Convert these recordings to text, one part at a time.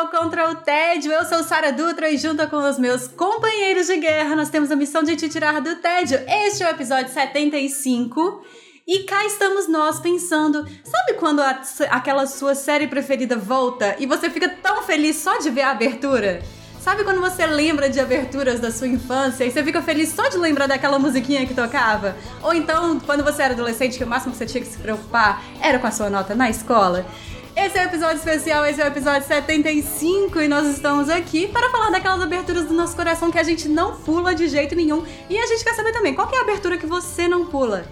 Ao Contra o Tédio. Eu sou Sara Dutra e junto com os meus companheiros de guerra, nós temos a missão de te tirar do tédio. Este é o episódio 75. E cá estamos nós pensando, sabe quando a, aquela sua série preferida volta e você fica tão feliz só de ver a abertura? Sabe quando você lembra de aberturas da sua infância e você fica feliz só de lembrar daquela musiquinha que tocava? Ou então, quando você era adolescente, que o máximo que você tinha que se preocupar era com a sua nota na escola? Esse é o episódio especial, esse é o episódio 75 e nós estamos aqui para falar daquelas aberturas do nosso coração que a gente não pula de jeito nenhum. E a gente quer saber também, qual é a abertura que você não pula?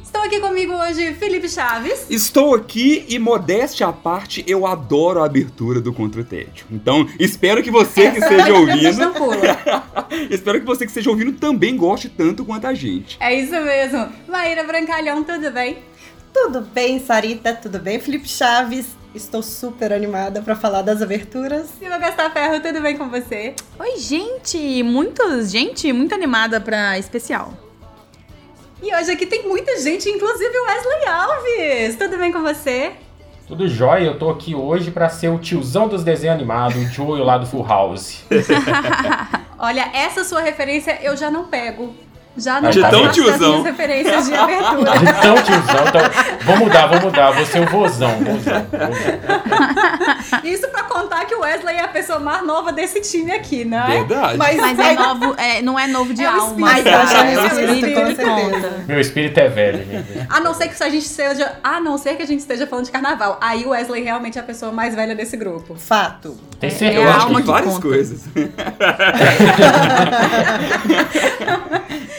Estão aqui comigo hoje Felipe Chaves. Estou aqui e, modéstia à parte, eu adoro a abertura do Contra o Tédio. Então, espero que você Essa que esteja ouvindo. Não pula. espero que você que esteja ouvindo também goste tanto quanto a gente. É isso mesmo. Maíra Brancalhão, tudo bem? Tudo bem, Sarita? Tudo bem, Felipe Chaves? Estou super animada para falar das aberturas. Silva Gastar Ferro, tudo bem com você? Oi, gente! Muito, gente, muito animada pra especial. E hoje aqui tem muita gente, inclusive o Wesley Alves. Tudo bem com você? Tudo jóia, eu tô aqui hoje pra ser o tiozão dos desenhos animados, o Joey lá do Full House. Olha, essa sua referência eu já não pego. Já não De faço tão das tiozão. referências de abertura. Então, tiozão, então, vou mudar, vou mudar, vou ser o vozão, vozão, vozão. Isso pra contar que o Wesley é a pessoa mais nova desse time aqui, não é? Verdade. Mas, Mas é novo, é, não é novo de É alma. tá? é o É o espírito, com certeza. Meu espírito é velho, gente. A não ser que a gente seja, a não ser que a gente esteja falando de carnaval. Aí o Wesley realmente é a pessoa mais velha desse grupo. Fato. Tem É certeza? Eu a acho que várias conta. coisas.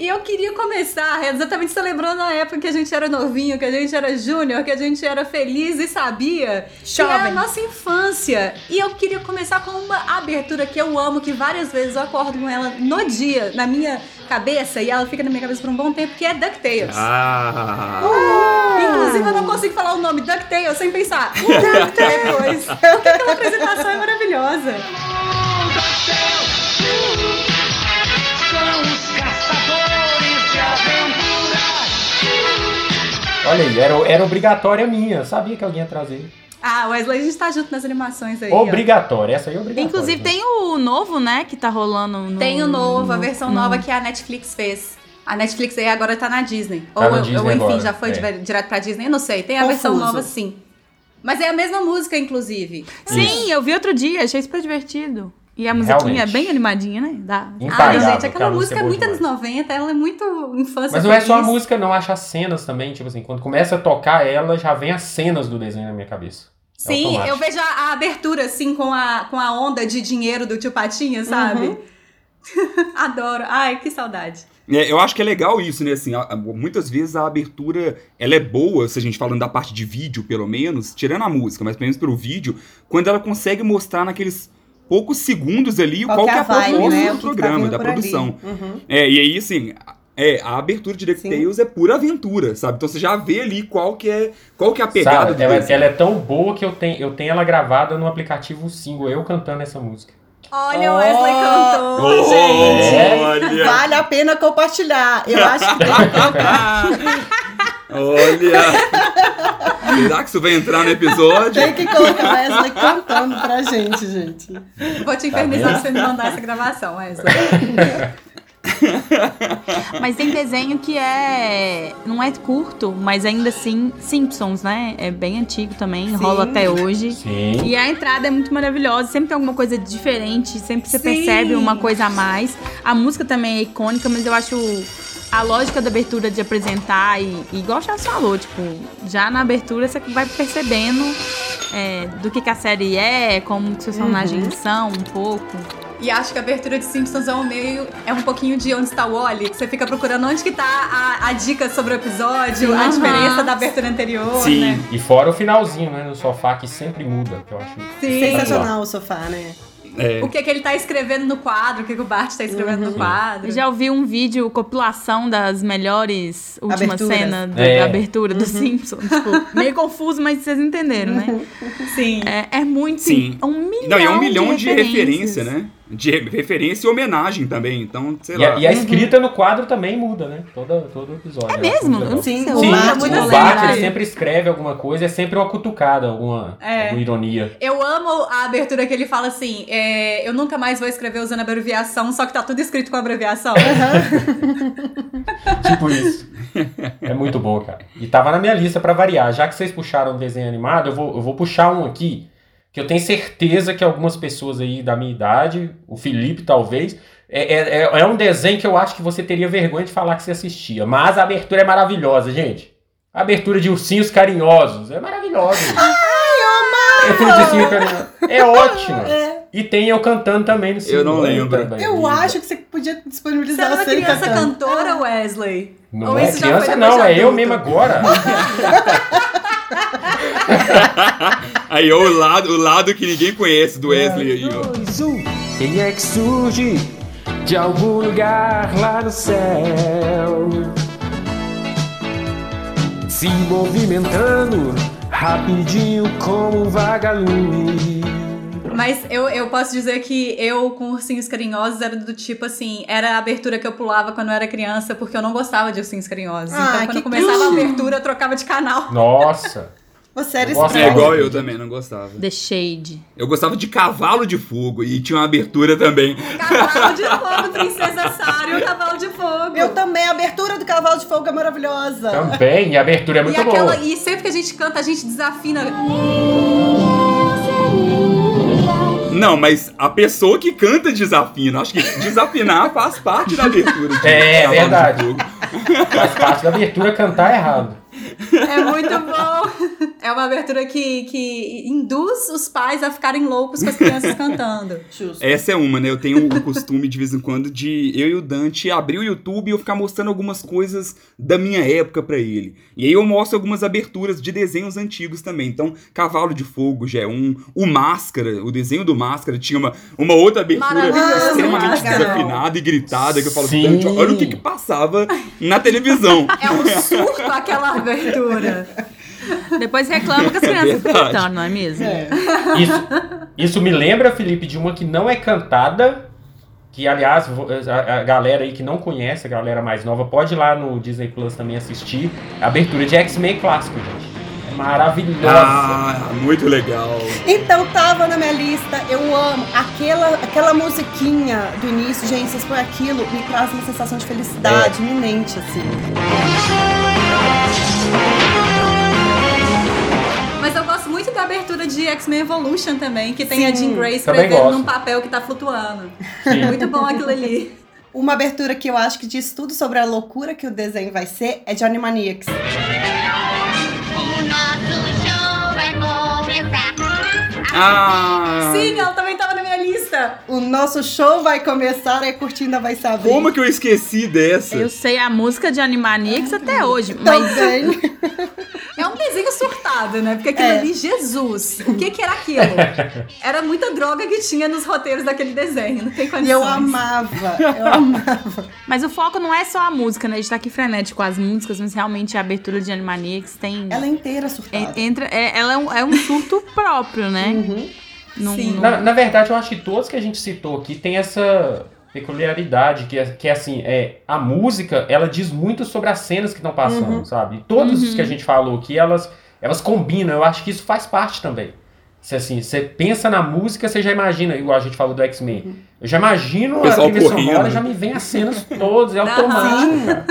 E eu queria começar exatamente celebrando a época que a gente era novinho, que a gente era júnior, que a gente era feliz e sabia que era a Jovem. nossa infância. E eu queria começar com uma abertura que eu amo, que várias vezes eu acordo com ela no dia, na minha cabeça, e ela fica na minha cabeça por um bom tempo, que é DuckTales. Ah. Inclusive, eu não consigo falar o nome DuckTales sem pensar. Depois. Porque aquela apresentação é maravilhosa. São Olha aí, era, era obrigatória minha, eu sabia que alguém ia trazer. Ah, Wesley, a gente tá junto nas animações aí. ó. Obrigatória, essa aí é obrigatória. Inclusive gente. tem o novo, né, que tá rolando no... Tem o novo, a versão no- nova que a Netflix fez. A Netflix aí agora tá na Disney. Tá ou, na ou, Disney enfim, agora, já foi é. dire- direto pra Disney, eu não sei. Tem a versão Confuso. nova sim. Mas é a mesma música, inclusive. Sim, eu vi outro dia, achei super divertido. E a musiquinha Realmente. é bem animadinha, né? Ai, Impagável, gente, aquela aquela música é música é muito boa anos 90, ela é muito infância Mas não é só a feliz. música, não, acho as cenas também, tipo assim, quando começa a tocar ela, já vem as cenas do desenho na minha cabeça. É Sim, automático. eu vejo a, a abertura, assim, com a, com a onda de dinheiro do tio Patinha, sabe? Uhum. Adoro. Ai, que saudade. É, eu acho que é legal isso, né? Assim, a- a- muitas vezes a abertura ela é boa, se a gente falando da parte de vídeo, pelo menos, tirando a música, mas pelo menos pelo vídeo, quando ela consegue mostrar naqueles poucos segundos ali qual, que é a vibe, proposta né? do tá programa, vindo da produção. Uhum. É, e aí, assim, a- é, a abertura de DuckTales é pura aventura, sabe? Então você já vê ali qual que é, qual que é a pegada Sabe, do ela, desenho. ela é tão boa que eu tenho, eu tenho ela gravada no aplicativo single, eu cantando essa música. Olha, o Wesley cantou. Oh, gente, Olha! vale a pena compartilhar. Eu acho que tem que. Olha! Será que isso vai entrar no episódio? Tem que colocar Wesley cantando pra gente, gente. Vou te infernizar se você me mandar essa gravação, Wesley. Mas tem desenho que é. Não é curto, mas ainda assim, Simpsons, né? É bem antigo também, rola até hoje. Sim. E a entrada é muito maravilhosa, sempre tem alguma coisa diferente, sempre você Sim. percebe uma coisa a mais. A música também é icônica, mas eu acho a lógica da abertura de apresentar e, e igual o Charles falou, tipo, já na abertura você vai percebendo é, do que, que a série é, como que seus personagens são um pouco. E acho que a abertura de Simpsons é um meio. É um pouquinho de onde está o Wally. Você fica procurando onde que tá a, a dica sobre o episódio, a Aham. diferença da abertura anterior, Sim. né? E fora o finalzinho, né, no sofá, que sempre muda, que eu acho Sim. Sensacional o sofá, né? É. o que, que ele tá escrevendo no quadro, o que, que o Bart tá escrevendo no quadro. Eu já ouvi um vídeo, compilação das melhores últimas Aberturas. cenas da, É. da abertura do Simpsons. Tipo, meio confuso, mas vocês entenderam, né? Sim. É, é muito. Sim. É um milhão, Não, e é um milhão de, referências. referência, né? De re- referência e homenagem também. Então, sei E lá. e a escrita no quadro também muda, né? Todo, todo episódio. É acho mesmo? não sei Sim, Sim, Bart, lembro muito o. Bart sempre escreve alguma coisa, é sempre uma cutucada, alguma, É. alguma ironia. Eu amo a abertura que ele fala assim: é, eu nunca mais vou escrever usando abreviação, só que tá tudo escrito com abreviação. Tipo isso. É muito bom, cara. E tava na minha lista pra variar. Já que vocês puxaram um desenho animado, eu vou, eu vou puxar um aqui que eu tenho certeza que algumas pessoas aí da minha idade, o Felipe talvez, é, é, é- é um desenho que eu acho que você teria vergonha de falar que você assistia. Mas a abertura é maravilhosa, gente. A abertura de Ursinhos Carinhosos é maravilhosa. Ai, eu amava! É, ursinho carinhoso. é ótimo. E tem eu cantando também no Eu não lembro. também. Eu acho que você podia Você disponibilizar era uma você criança cantando. cantora, Wesley? Não Ou é isso já criança, foi não, é eu mesmo agora. Aí, ó, o lado, o lado que ninguém conhece do Wesley aí, ó. dois, um. Quem é que surge de algum lugar lá no céu? Se movimentando rapidinho como um vagalume. Mas eu, eu posso dizer que eu, com Ursinhos Carinhosos, era do tipo assim: era a abertura que eu pulava quando eu era criança, porque eu não gostava de Ursinhos Carinhosos. Ah, então, quando começava a abertura, eu trocava de canal. Nossa. Você era gosto É igual eu também, não gostava. The Shade. Eu gostava de Cavalo de Fogo e tinha uma abertura também. Cavalo de fogo, Princesa Sara e o Cavalo de Fogo. Eu também, a abertura do Cavalo de Fogo é maravilhosa. Também, e a abertura é e, muito aquela, boa. e sempre que a gente canta, a gente desafina. Não, mas a pessoa que canta desafina. Acho que desafinar faz parte da abertura. de É, de verdade. Faz parte da abertura cantar errado. É muito bom. É uma abertura que, que induz os pais a ficarem loucos com as crianças cantando. Justo. Essa é uma, né? Eu tenho o costume de vez em quando de eu e o Dante abrir o YouTube e eu ficar mostrando algumas coisas da minha época pra ele. E aí eu mostro algumas aberturas de desenhos antigos também. Então, Cavalo de Fogo já é um. O Máscara, o desenho do Máscara tinha uma, uma outra abertura extremamente desafinada e gritada que eu falo, Sim. Dante, olha o que que passava na televisão. É um surto aquela abertura. Depois reclama que as crianças ficam verdade. gritando, não é mesmo? É. Isso, isso me lembra, Felipe, de uma que não é cantada. Que, aliás, a, a galera aí que não conhece, a galera mais nova, pode ir lá no Disney Plus também assistir. A abertura de X-Men clássico, gente. É maravilhosa. Ah, muito legal. Então tava na minha lista, eu amo aquela, aquela musiquinha do início, gente, vocês põem aquilo, me traz uma sensação de felicidade iminente, assim. Abertura de X-Men Evolution também, que tem a Sim. Jean Grey escrevendo num papel que tá flutuando. Sim. Muito bom aquilo ali. Uma abertura que eu acho que diz tudo sobre a loucura que o desenho vai ser é de Animaniacs. O nosso show vai começar. Ah! Sim, ela também tava lista. O nosso show vai começar e a curtida vai saber. Como que eu esqueci dessa? Eu sei a música de Animaniacs até hoje, mas Também. É um desenho surtado, né? Porque aquilo É. ali, Jesus, o que que era aquilo? Era muita droga que tinha nos roteiros daquele desenho, não tem condições. E eu amava, eu amava. Mas o foco não é só a música, né? A gente tá aqui frenético com as músicas, mas realmente a abertura de Animaniacs tem. Ela é inteira surtada. en- entra, é- ela é um, é um surto próprio, né? Uhum. Não- Sim. não- Na, na verdade, eu acho que todos que a gente citou aqui tem essa peculiaridade, que é, que é assim, é, a música, ela diz muito sobre as cenas que estão passando, Uhum. sabe? E todos os que a gente falou aqui, elas, elas combinam, eu acho que isso faz parte também. Se assim, você pensa na música, você já imagina, igual a gente falou do X-Men. Eu já imagino a trilha sonora, já me vem as cenas todas, é automático, cara.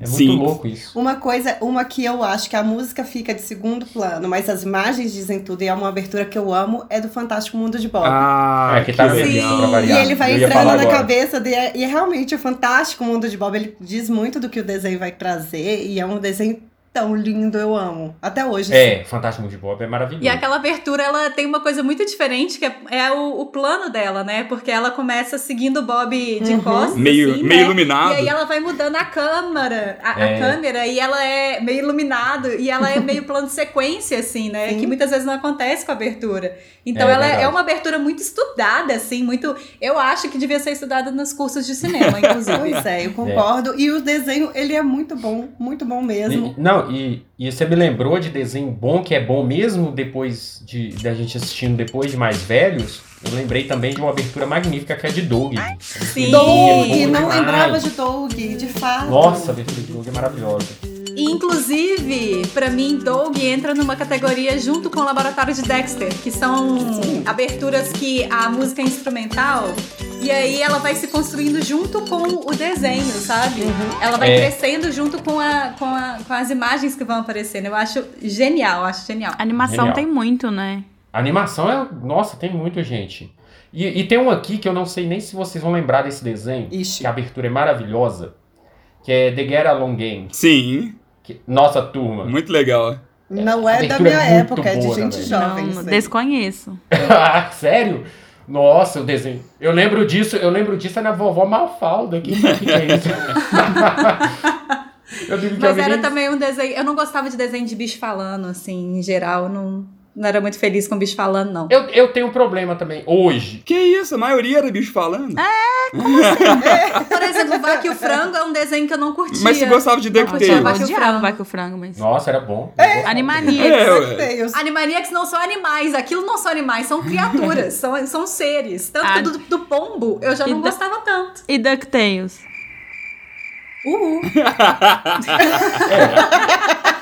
É muito Sim. louco isso. Uma coisa, uma que eu acho que a música fica de segundo plano, mas as imagens dizem tudo e é uma abertura que eu amo, é do Fantástico Mundo de Bob. Ah, É, que tá legal. E ele vai Eu entrando na agora. cabeça dele. E é realmente o fantástico mundo de Bob. Ele diz muito do que o desenho vai trazer. E é um desenho tão lindo, eu amo. Até hoje. É, Fantástico Mundo de Bob é maravilhoso. E aquela abertura, ela tem uma coisa muito diferente, que é, é o, o plano dela, né? Porque ela começa seguindo o Bob de Uhum. costas, Meio- assim, meio né? iluminado. E aí ela vai mudando a câmera, a, a É. câmera, e ela é meio iluminado, e ela é meio plano de sequência, assim, né? Sim. Que muitas vezes não acontece com a abertura. Então É, ela é- verdade. é uma abertura muito estudada, assim, muito... Eu acho que devia ser estudada nos cursos de cinema, inclusive. Pois é, eu concordo. E o desenho, ele é muito bom, muito bom mesmo. E- não, e, e você me lembrou de desenho bom, que é bom mesmo depois de da gente assistindo depois de mais velhos. Eu lembrei também de uma abertura magnífica que é de Doug. Sim. Doug, bom não demais. lembrava de Doug, de fato. Nossa, a abertura de Doug é maravilhosa. Inclusive, pra mim, Doug entra numa categoria junto com o Laboratório de Dexter, que são aberturas que a música é instrumental e aí ela vai se construindo junto com o desenho, sabe? Ela vai É. crescendo junto com, a, com, a- com as imagens que vão aparecendo. Eu acho genial, acho genial. A animação Genial. tem muito, né? A animação é. Nossa, tem muito, gente. E, e tem um aqui que eu não sei nem se vocês vão lembrar desse desenho. Ixi. Que a abertura é maravilhosa. Que é The Get Along Game. Sim, que- nossa turma. muito legal. Não é da minha é época, é de gente também. jovem. não, desconheço. Ah, Sério? Nossa, o desenho. Eu lembro disso, eu lembro disso é na vovó Malfalda. Que, que, que é isso? eu digo que Mas era também um desenho. Eu não gostava de desenho de bicho falando, assim, em geral. Não, não era muito feliz com bicho falando, não. eu, eu tenho um problema também. Hoje. Que isso, a maioria era bicho falando. Por exemplo, Vaca e o Frango é um desenho que eu não curtia. Mas você gostava de DuckTales. eu Vai odiava frango. Vai que o frango, mas... Nossa, era bom. Animaniacs. É, ué. DuckTales. Animaniacs não são animais, aquilo não são animais, são criaturas, são, são seres. Tanto Ah. que do, do pombo eu já E não gostava tanto. E DuckTales. Uhul.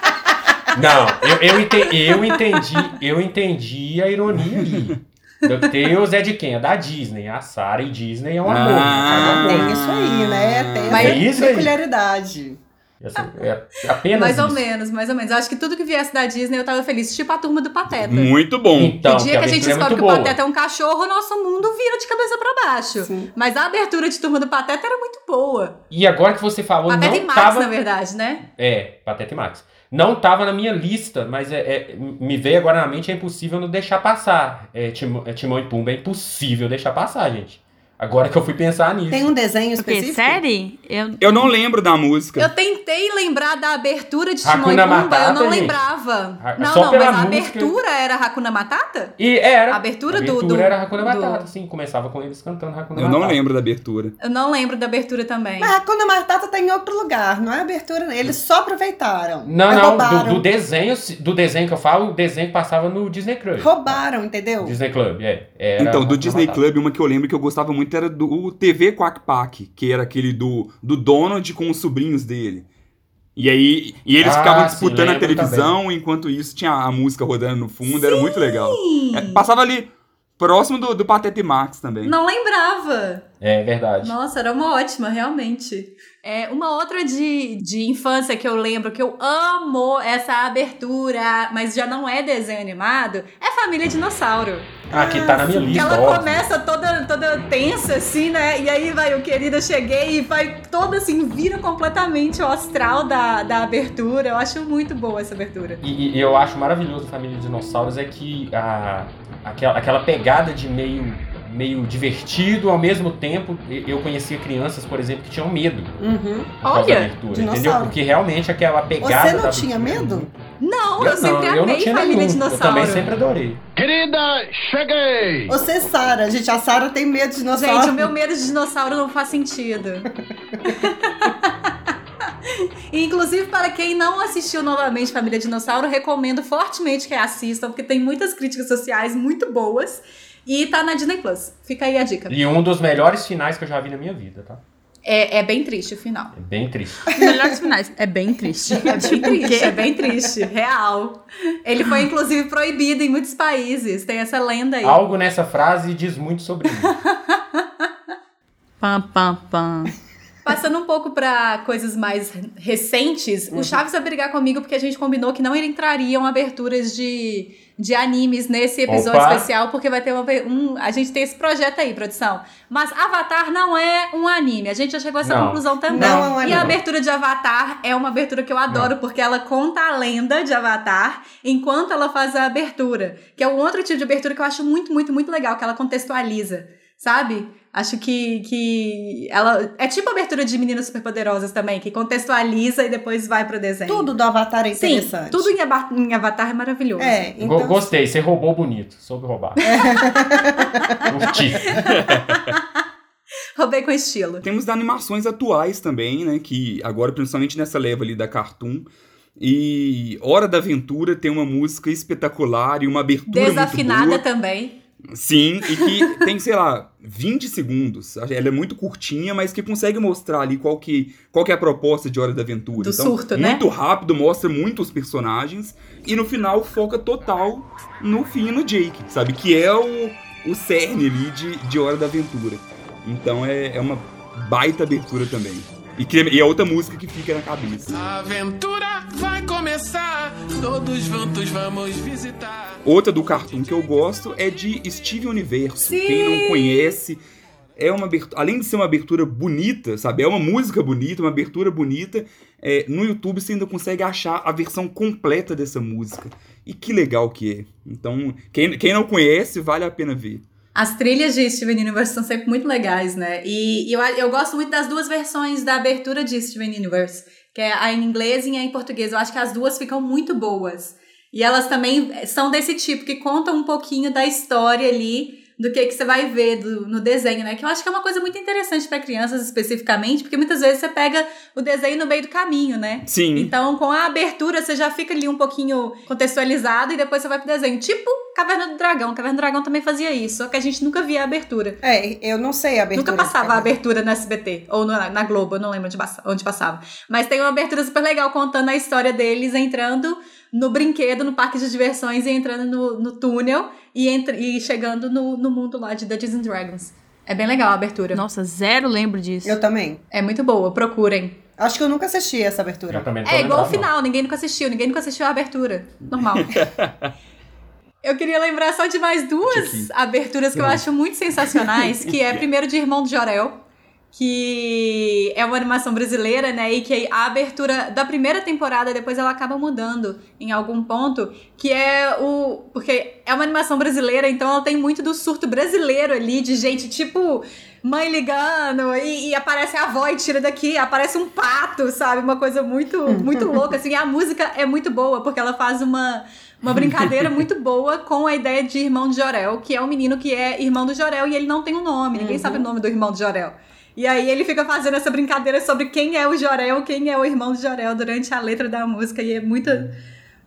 Não, eu, eu, ente- eu entendi, eu entendi a ironia ali. DuckTales é de quem? É da Disney. A Sarah e Disney é um amor. Ah. é um amor. Tem isso aí, né? Tem Mas- essa É isso peculiaridade. Assim, é apenas Mais ou isso. menos, mais ou menos. Eu acho que tudo que viesse da Disney eu tava feliz, tipo a turma do Pateta. Muito bom. Então, o dia que a gente abertura é descobre que muito o. Pateta é um cachorro, o nosso mundo vira de cabeça pra baixo. Sim. Mas a abertura de turma do Pateta era muito boa. E agora que você falou, Pateta e não Max, tava... na verdade, né? É, Pateta e Max. Não tava na minha lista, mas é, é- me veio agora na mente, é impossível não deixar passar. É, Timão, é, Timão e Pumba, é impossível deixar passar, gente. Agora que eu fui pensar nisso. Tem um desenho específico? Série? Eu... Eu não lembro da música. Eu tentei lembrar da abertura de Timão e Hakuna Pumba, eu não Matata, gente. lembrava. Ha- Não, só não, pela mas a música- abertura era Hakuna Matata? E era. A abertura a do- abertura do- era Hakuna do- Matata, sim. Começava com eles cantando Hakuna Eu Matata. não lembro da abertura. Eu não lembro da abertura também. Mas a Hakuna Matata tá em outro lugar, não é abertura. Eles só aproveitaram. Não, Mas não, roubaram. do, do desenho, do desenho que eu falo, o desenho que passava no Disney Club. Roubaram, entendeu? Disney Club, é. Era então, do Disney Matata. Club, uma que eu lembro que eu gostava muito era do TV Quack Pack, que era aquele do, do Donald com os sobrinhos dele. E aí, e eles Ah, ficavam sim, disputando a televisão, enquanto isso tinha a música rodando no fundo, era muito legal. É, passava ali próximo do, do Pateta e Max também. Não lembrava. É verdade. Nossa, era uma ótima, realmente. É, uma outra de, de infância que eu lembro, que eu amo essa abertura, mas já não é desenho animado, é Família Dinossauro. Ah, que tá na minha Que lista, ela óbvio. começa toda, toda tensa, assim, né? E aí vai o querido, eu cheguei e vai toda assim, vira completamente o astral da, da abertura. Eu acho muito boa essa abertura. E, e eu acho maravilhoso Família Dinossauros é que a, aquela, aquela pegada de meio, meio divertido, ao mesmo tempo, eu conhecia crianças, por exemplo, que tinham medo Uhum. por causa Olha, da abertura, entendeu? dinossauro. Porque realmente aquela pegada... Você não tinha medo? Não, eu, sempre não, eu não amei tinha Família nenhum. Dinossauro. Eu também sempre adorei. Querida, cheguei! Você, Sara. Gente, a Sara tem medo de dinossauro. Gente, o meu medo de dinossauro não faz sentido. Inclusive, para quem não assistiu novamente Família Dinossauro, recomendo fortemente que assistam, porque tem muitas críticas sociais muito boas. E tá na Disney Plus. Fica aí a dica. E um dos melhores finais que eu já vi na minha vida, tá? É, é bem triste o final. É bem triste. Os melhores finais. É bem triste. É bem Tipo, triste, é bem triste. Real. Ele foi, inclusive, proibido em muitos países. Tem essa lenda aí. Algo nessa frase diz muito sobre mim. Pam, pam, pam. Passando um pouco pra coisas mais recentes, Uhum. o Chaves vai brigar comigo porque a gente combinou que não entrariam aberturas de de animes nesse episódio Opa. especial, porque vai ter uma, um. A gente tem esse projeto aí, produção. Mas Avatar não é um anime. A gente já chegou a essa Não. conclusão também. Não é um E anime. a abertura de Avatar é uma abertura que eu adoro, porque ela conta a lenda de Avatar enquanto ela faz a abertura. Que é um outro tipo de abertura que eu acho muito, muito, muito legal, que ela contextualiza. Sabe? Acho que, que ela. É tipo a abertura de Meninas Superpoderosas também, que contextualiza e depois vai pro desenho. Tudo do Avatar é Sim, interessante. tudo em, Aba- em Avatar é maravilhoso. É, Go- então. Gostei, você roubou bonito. Soube roubar. Curti. Roubei com estilo. Temos animações atuais também, né? Que agora, principalmente nessa leva ali da Cartoon. E Hora da Aventura tem uma música espetacular e uma abertura Desafinada muito boa. também. Sim, e que tem, sei lá, 20 segundos. Ela é muito curtinha, mas que consegue mostrar ali qual que, qual que é a proposta de Hora da Aventura. Do então, surto, né? Muito rápido, mostra muito os personagens. E no final foca total no fim e no Jake, sabe? Que é o, o cerne ali de, de Hora da Aventura. Então é, é uma baita abertura também. E, que, e é outra música que fica na cabeça. A aventura vai começar, todos juntos vamos visitar. Outra do cartoon que eu gosto é de Steve Universo. Sim! Quem não conhece, é uma abertura, além de ser uma abertura bonita, sabe? É uma música bonita, uma abertura bonita. é, no YouTube você ainda consegue achar a versão completa dessa música. E que legal que é. Então, quem, quem não conhece, vale a pena ver. As trilhas de Steven Universe são sempre muito legais, né? E, e eu, eu gosto muito das duas versões da abertura de Steven Universe, que é a em inglês e a em português. Eu acho que as duas ficam muito boas. E elas também são desse tipo, que contam um pouquinho da história ali, do que, que você vai ver do- no desenho, né? Que eu acho que é uma coisa muito interessante para crianças especificamente, porque muitas vezes você pega o desenho no meio do caminho, né? Sim. Então, com a abertura, você já fica ali um pouquinho contextualizado e depois você vai pro desenho. Tipo Caverna do Dragão. Caverna do Dragão também fazia isso, só que a gente nunca via a abertura. É, eu não sei a abertura. Nunca passava a abertura no SBT, ou no- na Globo, eu não lembro onde passava. Mas tem uma abertura super legal contando a história deles entrando no brinquedo, no parque de diversões e entrando no, no túnel e, entra- e chegando no, no mundo lá de Dungeons and Dragons. É bem legal a abertura. Nossa, zero lembro disso. Eu também. É muito boa, procurem. Acho que eu nunca assisti essa Eu abertura. também não É igual o lembrado, não. final, ninguém nunca assistiu, ninguém nunca assistiu a abertura. Normal. Eu queria lembrar só de mais duas aberturas que eu acho muito sensacionais, que é primeiro de Irmão do Jorel, que é uma animação brasileira, né? E que a abertura da primeira temporada, depois ela acaba mudando em algum ponto, que é o. Porque é uma animação brasileira, então ela tem muito do surto brasileiro ali, de gente tipo. Mãe ligando, e, e aparece a avó e tira daqui, aparece um pato, sabe? Uma coisa muito, muito louca, assim. E a música é muito boa, porque ela faz uma, uma brincadeira muito boa com a ideia de irmão de Jorel, que é um menino que é irmão do Jorel e ele não tem um nome, ninguém sabe o nome do irmão de Jorel. E aí ele fica fazendo essa brincadeira sobre quem é o Jorel, quem é o irmão de Jorel durante a letra da música e é muito,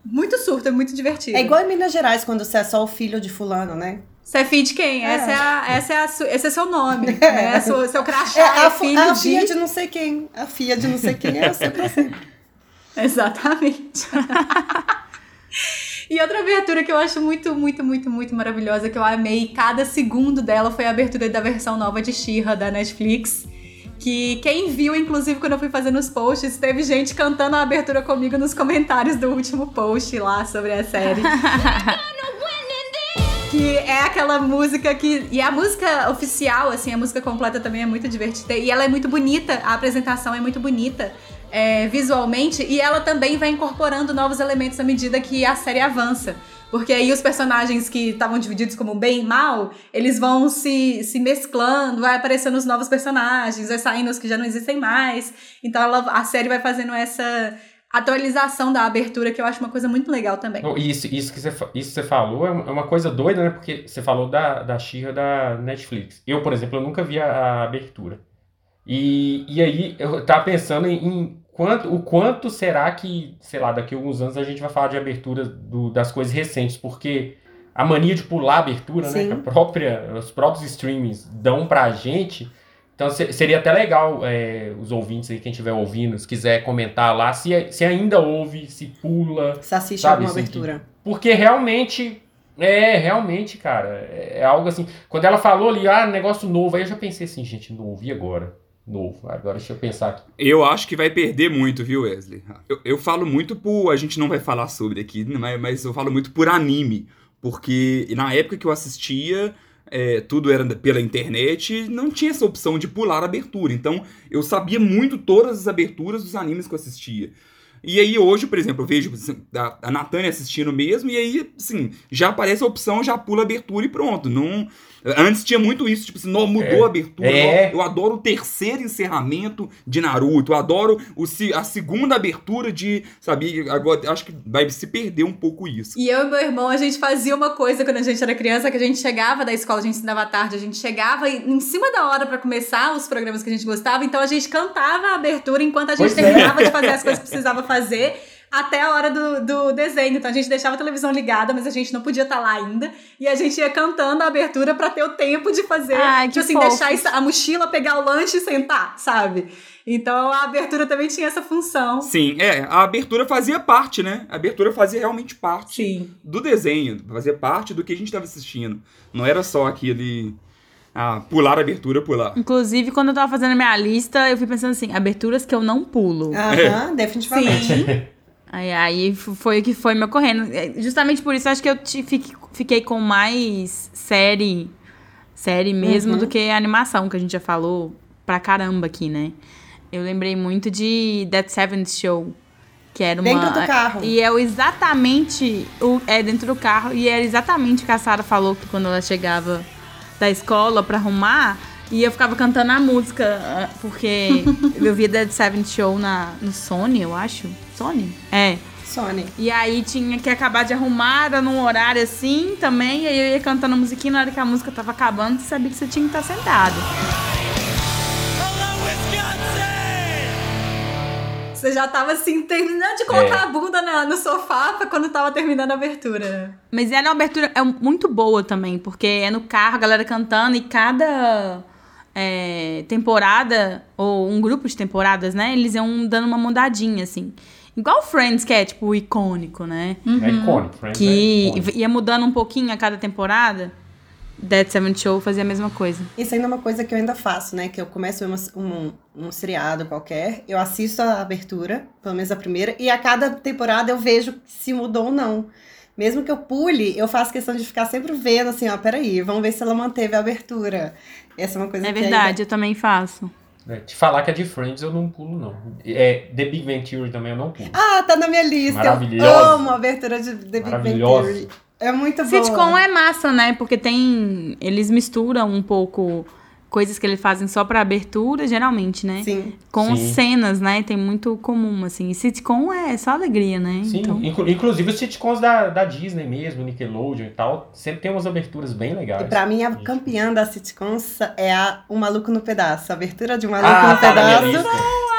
muito surto, é muito divertido. É igual em Minas Gerais, quando você é só o filho de fulano, né? Você é filho de quem? É. Essa é a, essa é a esse é seu nome, né? Seu, seu crachá É, é, a, fu- filho a de... filha de não sei quem. A filha de não sei quem é sempre assim. Exatamente. e outra abertura que eu acho muito, muito, muito, muito maravilhosa, que eu amei cada segundo dela, foi a abertura da versão nova de She-Ra da Netflix. Que quem viu, inclusive, quando eu fui fazendo os posts, teve gente cantando a abertura comigo nos comentários do último post lá sobre a série. Que é aquela música que. E a música oficial, assim, a música completa também é muito divertida. E ela é muito bonita, a apresentação é muito bonita é, visualmente. E ela também vai incorporando novos elementos à medida que a série avança. Porque aí os personagens que estavam divididos como bem e mal, eles vão se, se mesclando, vai aparecendo os novos personagens, vai saindo os que já não existem mais. Então ela- a série vai fazendo essa atualização da abertura, que eu acho uma coisa muito legal também. Isso, isso, que você, isso você falou é uma é uma coisa doida, né? Porque você falou da, da She-Ra da Netflix. Eu, por exemplo, eu nunca vi a, a abertura. E, e aí eu tava pensando em, em quanto, o quanto será que, sei lá, daqui a alguns anos a gente vai falar de abertura do- das coisas recentes, porque a mania de pular a abertura, né? Sim. Que a própria, os próprios streamings dão pra gente. Então se- seria até legal é, os ouvintes aí, quem estiver ouvindo, se quiser comentar lá, se, se ainda ouve, se pula. Você assiste Sabe, alguma assim, abertura. Porque realmente, é, realmente, cara, é, é algo assim. Quando ela falou ali, ah, negócio novo, aí eu já pensei assim, gente, novo, e agora? Novo. Agora deixa eu pensar aqui. Eu acho que vai perder muito, viu, Wesley? Eu, eu falo muito por. A gente não vai falar sobre aqui, mas, mas eu falo muito por anime. Porque na época que eu assistia, é, tudo era pela internet, não tinha essa opção de pular a abertura. Então eu sabia muito todas as aberturas dos animes que eu assistia. E aí hoje, por exemplo, eu vejo a, a Natânia assistindo mesmo, e aí, assim, já aparece a opção, já pula a abertura e pronto. Não, Antes tinha muito isso, tipo assim, não, mudou É. a abertura. É. Eu adoro o terceiro encerramento de Naruto. Eu adoro o, se- a segunda abertura de. Sabe? Agora acho que vai se perder um pouco isso. E eu e meu irmão, a gente fazia uma coisa quando a gente era criança, que a gente chegava da escola, a gente estudava à tarde, a gente chegava e, em cima da hora pra começar os programas que a gente gostava, então a gente cantava a abertura enquanto a gente Pois é. terminava de fazer as coisas que precisava fazer. Até a hora do, do desenho. Então a gente deixava a televisão ligada, mas a gente não podia estar lá ainda. E a gente ia cantando a abertura pra ter o tempo de fazer. Ai, tipo que assim, fofo. deixar a mochila, pegar o lanche e sentar, sabe? Então a abertura também tinha essa função. Sim, é, a abertura fazia parte, né? A abertura fazia realmente parte Sim. do desenho, fazia parte do que a gente estava assistindo. Não era só aquele. Ah, pular a abertura, pular. Inclusive, quando eu tava fazendo a minha lista, eu fui pensando assim, aberturas que eu não pulo. Aham, definitivamente. Sim. Aí, aí foi o que foi me ocorrendo. É, Justamente por isso, acho que eu te- fique- fiquei com mais série, série mesmo Uhum. do que animação, que a gente já falou pra caramba aqui, né? Eu lembrei muito de That Seventh Show, que era uma... Dentro do carro. E é exatamente... O, é dentro do carro, e era exatamente o que a Sarah falou, que quando ela chegava da escola pra arrumar... E eu ficava cantando a música, ah, porque eu via Dead Seventh Show na, no Sony, eu acho. Sony? É. Sony. E aí tinha que acabar de arrumar, era num horário assim também. E aí eu ia cantando a musiquinha, na hora que a música tava acabando, você sabia que você tinha que estar sentado. Você já tava assim, terminando de colocar É. a bunda na- no sofá pra quando tava terminando a abertura. Mas era uma abertura é muito boa também, porque é no carro, a galera cantando, e cada é, temporada, ou um grupo de temporadas, né? Eles iam dando uma mudadinha, assim. Igual Friends, que é tipo icônico, né? É icônico, Friends é Que icônico. ia mudando um pouquinho a cada temporada. Dead Seventh Show fazia a mesma coisa. Isso ainda é uma coisa que eu ainda faço, né? Que eu começo um, um, um seriado qualquer, eu assisto a abertura, pelo menos a primeira, e a cada temporada eu vejo se mudou ou não. Mesmo que eu pule, eu faço questão de ficar sempre vendo assim, ó, peraí, vamos ver se ela manteve a abertura. Essa é uma coisa É que verdade, eu também faço. É, te falar que é de Friends eu não pulo, não. É, The Big Bang Theory também eu não pulo. Ah, tá na minha lista. Eu Maravilhosa. amo a abertura de The Big Bang. Theory. É muito boa. Sitcom é massa, né? Porque tem. Eles misturam um pouco coisas que eles fazem só pra abertura, geralmente, né? Sim. Com Sim. cenas, né? Tem muito comum, assim. E sitcom é só alegria, né? Sim, Então, inclu- inclusive os sitcoms da, da Disney mesmo, Nickelodeon e tal, sempre tem umas aberturas bem legais. E pra mim, a campeã da sitcoms é a O Maluco no Pedaço. A abertura de Um Maluco Ah, no tá na minha Pedaço.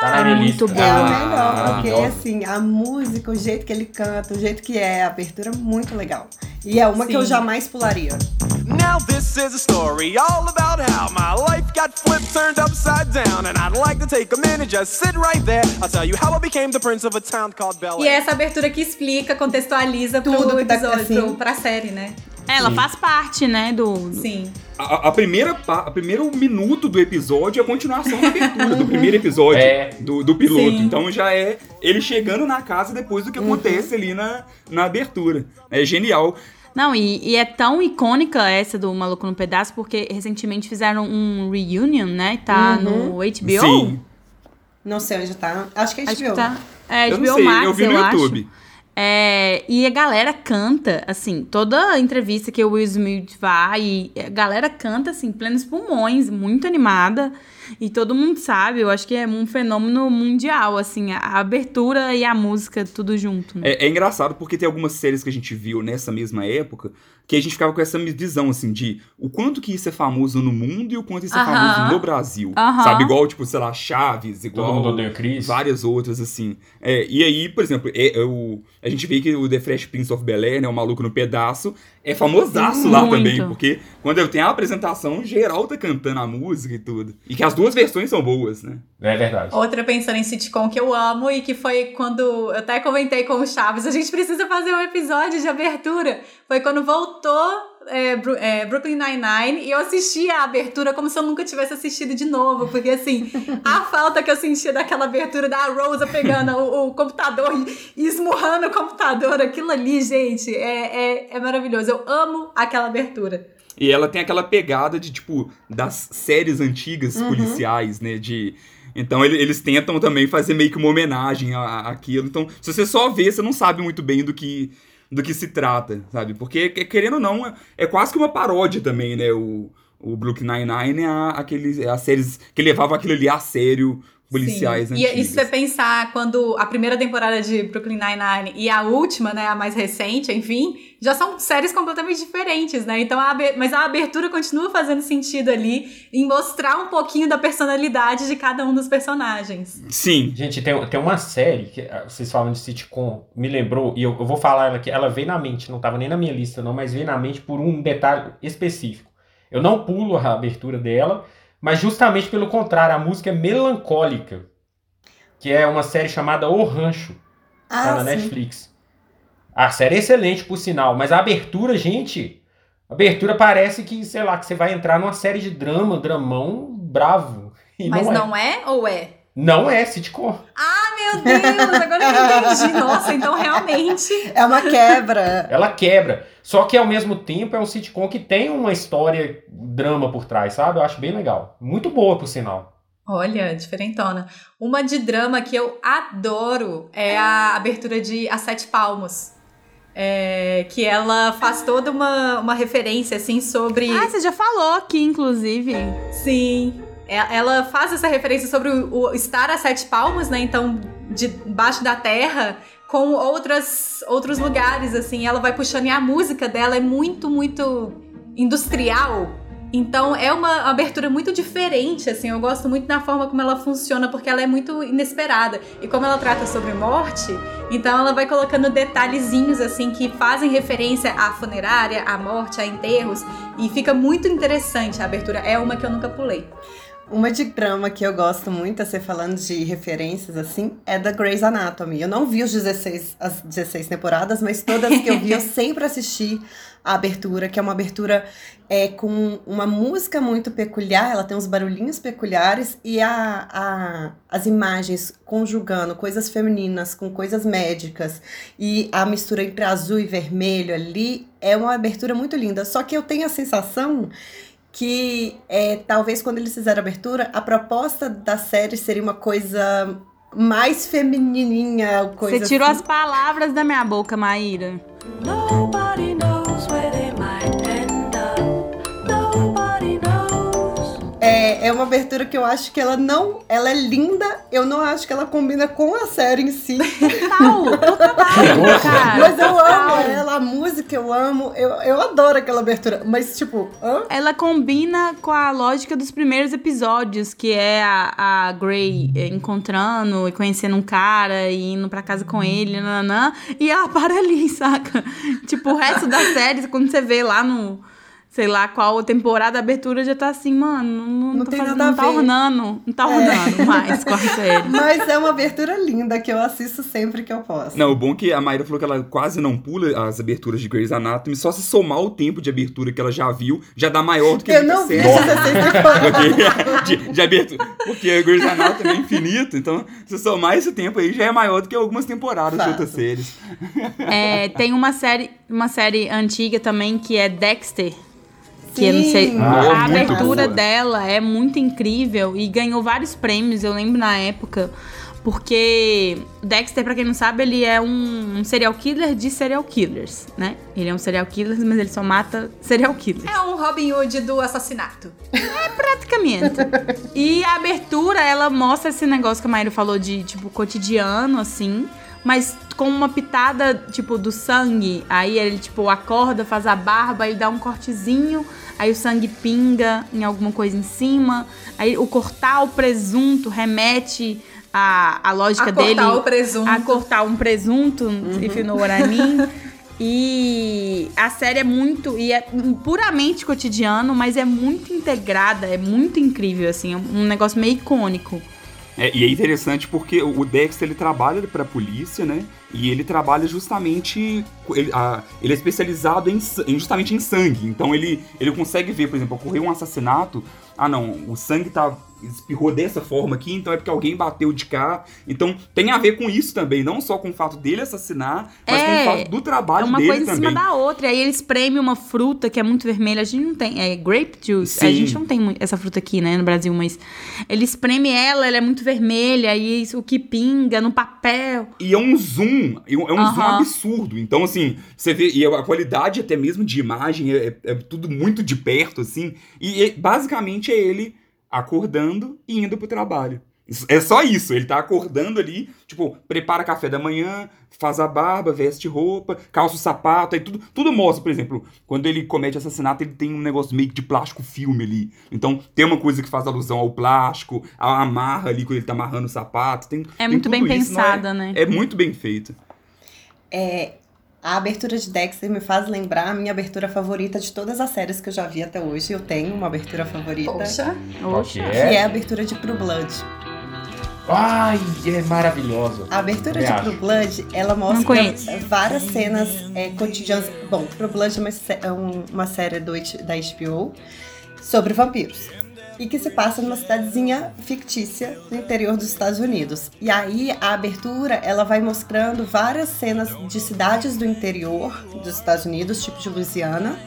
Lista. Tá na minha Muito lista. É boa. o Ah, melhor, porque assim, a música, o jeito que ele canta, o jeito que é, a abertura é muito legal. E é uma que eu Sim. jamais pularia. Now this is a story all about how my life got flipped, turned upside down, and I'd like to take a minute, just sit right there. I'll tell you how I became the prince of a town called Bel E é essa abertura que explica, contextualiza Tudo pro que tá- episódio, assim. pro, pra série, né? Ela Sim. faz parte, né? Do. Sim. A, a primeira, a primeiro minuto do episódio é a continuação da abertura do primeiro episódio É. do, do piloto. Sim. Então já é ele chegando na casa depois do que acontece ali na, na abertura. É genial. Não, e, e é tão icônica essa do Maluco no Pedaço, porque recentemente fizeram um reunion, né? Tá Uhum. no HBO. Sim. Não sei onde tá. Acho que é HBO. Acho que tá. É, eu HBO não sei, Max, eu vi no acho. YouTube. É, e a galera canta, assim, toda entrevista que o Will Smith vai, a galera canta, assim, plenos pulmões, muito animada. E todo mundo sabe, eu acho que é um fenômeno mundial, assim, a, abertura e a música, tudo junto. Né? É, é engraçado porque tem algumas séries que a gente viu nessa mesma época que a gente ficava com essa visão, assim, de o quanto que isso é famoso no mundo e o quanto isso é Aham. famoso no Brasil. Aham. Sabe? Igual, tipo, sei lá, Chaves, igual... Todo mundo odeia o Chris. Várias outras, assim. É, e aí, por exemplo, é, é o, a gente vê que o The Fresh Prince of Bel-Air, né, o Maluco no Pedaço, é famosaço lá Muito. também, porque quando eu tenho a apresentação, geral tá cantando a música e tudo. E que as duas versões são boas, né? É verdade. Outra pensando em sitcom que eu amo e que foi quando eu até comentei com o Chaves, a gente precisa fazer um episódio de abertura. Foi quando voltou é, é, Brooklyn Nine-Nine e eu assisti a abertura como se eu nunca tivesse assistido de novo, porque assim, a falta que eu sentia daquela abertura da Rosa pegando o, o computador e esmurrando o computador, aquilo ali, gente, é, é, é maravilhoso. Eu amo aquela abertura. E ela tem aquela pegada de, tipo, das séries antigas Uhum. policiais, né? De. Então ele- eles tentam também fazer meio que uma homenagem àquilo. Então, se você só vê, você não sabe muito bem do que, do que se trata, sabe? Porque, que- querendo ou não, é, é quase que uma paródia também, né? O, o Brooklyn Nine-Nine é a, é as séries que levavam aquilo ali a sério, policiais Sim. E, antigos. e se você pensar quando a primeira temporada de Brooklyn Nine-Nine e a última, né, a mais recente, enfim, já são séries completamente diferentes, né? Então, a mas a abertura continua fazendo sentido ali em mostrar um pouquinho da personalidade de cada um dos personagens. Sim. Gente, tem, tem uma série que ah, vocês falam de sitcom, me lembrou, e eu, eu vou falar ela aqui, ela veio na mente, não tava nem na minha lista não, mas veio na mente por um detalhe específico. Eu não pulo a abertura dela, mas justamente pelo contrário, a música é melancólica, que é uma série chamada O Rancho, tá Ah, na sim. Netflix. A série é excelente, por sinal, mas a abertura, gente, a abertura parece que, sei lá, que você vai entrar numa série de drama, dramão bravo. Mas não é. não é ou é? Não é sitcom. Meu Deus, agora eu entendi. Nossa, então realmente. É uma quebra. Ela quebra. Só que ao mesmo tempo é um sitcom que tem uma história, drama por trás, sabe? Eu acho bem legal. Muito boa, por sinal. Olha, diferentona. Uma de drama que eu adoro é a abertura de A Sete Palmos. É, que ela faz toda uma, uma referência, assim, sobre. Ah, você já falou aqui, inclusive. Sim. É- Ela faz essa referência sobre o, estar a sete palmos, né? Então, debaixo da terra, com outras, outros lugares, assim. Ela vai puxando e a música dela é muito, muito industrial. Então, é uma abertura muito diferente, assim. Eu gosto muito da forma como ela funciona, porque ela é muito inesperada. E como ela trata sobre morte, então ela vai colocando detalhezinhos, assim, que fazem referência à funerária, à morte, a enterros. E fica muito interessante a abertura. É uma que eu nunca pulei. Uma de drama que eu gosto muito, você falando de referências assim, é da Grey's Anatomy. Eu não vi os 16, as 16 temporadas, mas todas que eu vi, eu sempre assisti a abertura, que é uma abertura é, com uma música muito peculiar, ela tem uns barulhinhos peculiares e a, a, as imagens conjugando coisas femininas com coisas médicas e a mistura entre azul e vermelho ali é uma abertura muito linda. Só que eu tenho a sensação que é, talvez quando eles fizeram a abertura, a proposta da série seria uma coisa mais feminininha, coisa Você tirou assim. as palavras da minha boca, Maíra. Nobody knows where É, uma abertura que eu acho que ela não, ela é linda, eu não acho que ela combina com a série em si. Total, total, cara. Mas eu amo total. ela, a música eu amo, eu, eu adoro aquela abertura. Mas, tipo, hã? Ela combina com a lógica dos primeiros episódios, que é a, a Grey eh, encontrando e conhecendo um cara e indo pra casa com ele, nananã, e ela para ali, saca? Tipo, o resto da série, quando você vê lá no, sei lá, qual temporada, a abertura já tá assim, mano, não, Não tô tem fazendo, nada a não tá ver. ornando, não tá ornando mais com a série. Mas é uma abertura linda que eu assisto sempre que eu posso. Não, o bom é que a Mayra falou que ela quase não pula as aberturas de Grey's Anatomy, só se somar o tempo de abertura que ela já viu, já dá maior do que Eu não vi série. as 16 temporadas. Porque, de, de abertura. Porque a Grey's Anatomy é infinito, então se somar esse tempo aí já é maior do que algumas temporadas de Fato. outras séries. É, tem uma série, uma série antiga também que é Dexter. Que eu não sei. Ah, a abertura boa. dela é muito incrível e ganhou vários prêmios, eu lembro na época. Porque Dexter, pra quem não sabe, ele é um, um serial killer de serial killers, né? Ele é um serial killer, mas ele só mata serial killers. É um Robin Hood do assassinato. Praticamente. e a abertura, ela mostra esse negócio que a Maíra falou de, tipo, cotidiano, assim. Mas com uma pitada, tipo, do sangue. Aí ele, tipo, acorda, faz a barba e dá um cortezinho. Aí o sangue pinga em alguma coisa em cima. Aí o cortar o presunto remete à, à lógica A dele. cortar o presunto. A cortar um presunto, if you know what I mean. E a série é muito. E é puramente cotidiano, mas é muito integrada, é muito incrível, assim. É um negócio meio icônico. É, e é interessante porque o Dexter ele trabalha pra polícia, né? E ele trabalha justamente. Ele, a- ele é especializado em, em- justamente em sangue. Então ele, ele consegue ver, por exemplo, ocorreu um assassinato. Ah, não, o sangue tá. Espirrou dessa forma aqui, então é porque alguém bateu de cá. Então tem a ver com isso também, não só com o fato dele assassinar, mas É, com o fato do É trabalho uma dele coisa em também. cima da outra. Aí eles premem uma fruta que é muito vermelha. A gente não tem. É grape juice. A Sim. gente não tem essa fruta aqui, né, no Brasil, mas eles premem ela, ela é muito vermelha. E isso, o que pinga no papel. E é um zoom, é um é zoom absurdo. Então, assim, você vê, e a qualidade até mesmo de imagem é, é tudo muito de perto, assim. E, e basicamente é ele acordando e indo pro trabalho. É só isso, ele tá acordando ali, tipo, prepara café da manhã, faz a barba, veste roupa, calça o sapato, aí tudo, tudo mostra, por exemplo, quando ele comete assassinato, ele tem um negócio meio que de plástico filme ali. Então, tem uma coisa que faz alusão ao plástico, a amarra ali quando ele tá amarrando o sapato, tem É tem muito bem isso, é- pensada, né? é muito bem feito. É, a abertura de Dexter me faz lembrar a minha abertura favorita de todas as séries que eu já vi até hoje. Eu tenho uma abertura favorita. Poxa. Qual que é? é a abertura de True Blood. Ai, é maravilhosa. A abertura Também de acho. True Blood, ela mostra várias cenas é, cotidianas. Bom, True Blood é uma, é um- uma série do, da HBO sobre vampiros. E que se passa numa cidadezinha fictícia no interior dos Estados Unidos. E aí, a abertura, ela vai mostrando várias cenas de cidades do interior dos Estados Unidos, tipo de Louisiana,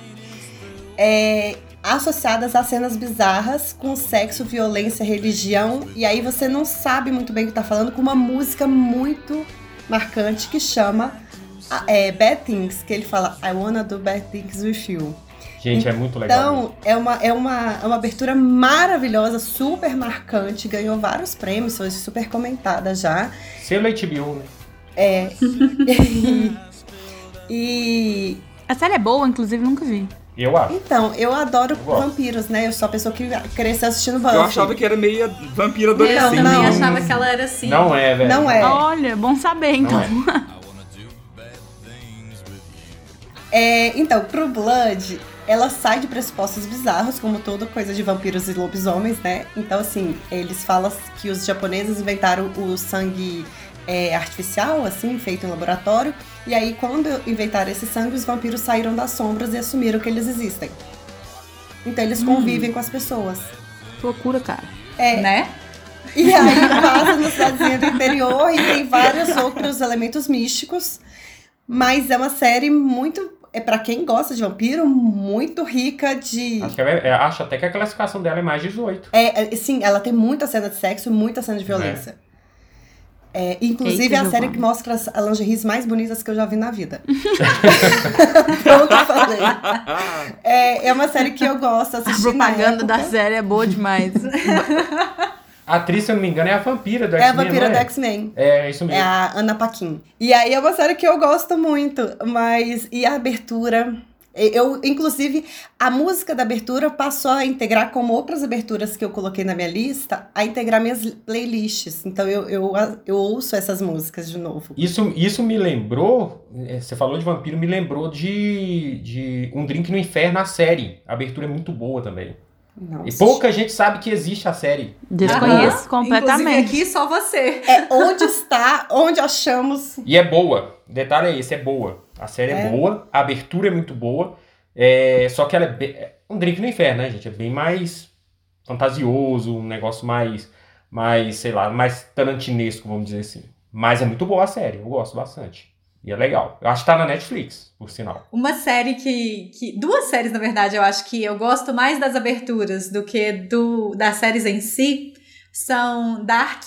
é, associadas a cenas bizarras com sexo, violência, religião. E aí você não sabe muito bem o que tá falando, com uma música muito marcante que chama é, Bad Things, que ele fala I wanna do bad things with you. Gente, é muito legal. Então, é uma, é, uma, é uma abertura maravilhosa, super marcante, ganhou vários prêmios, foi super comentada já. Selo HBO, né? É. e A série é boa, inclusive, nunca vi. Eu acho. então, eu adoro Eu vampiros, né? Eu sou a pessoa que cresceu assistindo Buffy. Eu achava que era meio vampira Eu adolescente. também não. achava que ela era assim. Não é, velho. Não é. Olha, bom saber, então. Não É, então, True Blood, ela sai de pressupostos bizarros, como toda coisa de vampiros e lobisomens, né? Então, assim, eles falam que os japoneses inventaram o sangue é, artificial, assim, feito em laboratório. E aí, quando inventaram esse sangue, os vampiros saíram das sombras e assumiram que eles existem. Então, eles convivem com as pessoas. Que loucura, cara. É, Né? E aí passa na cidadezinha do interior e tem vários outros elementos místicos. Mas é uma série muito. É para quem gosta de vampiro, muito rica de. Acho, que é- é- acho até que a classificação dela é mais 18. É, é, sim, ela tem muita cena de sexo e muita cena de violência. É, inclusive Eita, é a série que mostra as lingeries mais bonitas que eu já vi na vida. Pronto, eu falei. É, é uma série que eu gosto A propaganda da série é boa demais. A atriz, se eu não me engano, é a vampira do É a X-Men, vampira não do é? X-Men. É, isso É mesmo. a Ana Paquin. E aí é uma série que eu gosto muito, mas e a abertura? Eu, inclusive, a música da abertura passou a integrar, como outras aberturas que eu coloquei na minha lista, a integrar minhas playlists. Então eu, eu, eu ouço essas músicas de novo. Isso, isso me lembrou, é, você falou de vampiro, me lembrou de, de Um Drink no Inferno, a série. A abertura é muito boa também. Não, E pouca gente sabe que existe a série. Desconheço Aham. completamente. Inclusive aqui só você. É onde está, onde achamos. E é boa. O detalhe é esse, é boa. A série é, É. boa, a abertura é muito boa. É, só que ela é, bem, é um drink no inferno, né, gente? É bem mais fantasioso, um negócio mais, mais, sei lá, mais tarantinesco, vamos dizer assim. Mas é muito boa a série, eu gosto bastante. E é legal. Eu acho que tá na Netflix, por sinal. Uma série que, que. Duas séries, na verdade, eu acho que eu gosto mais das aberturas do que do, das séries em si são Dark.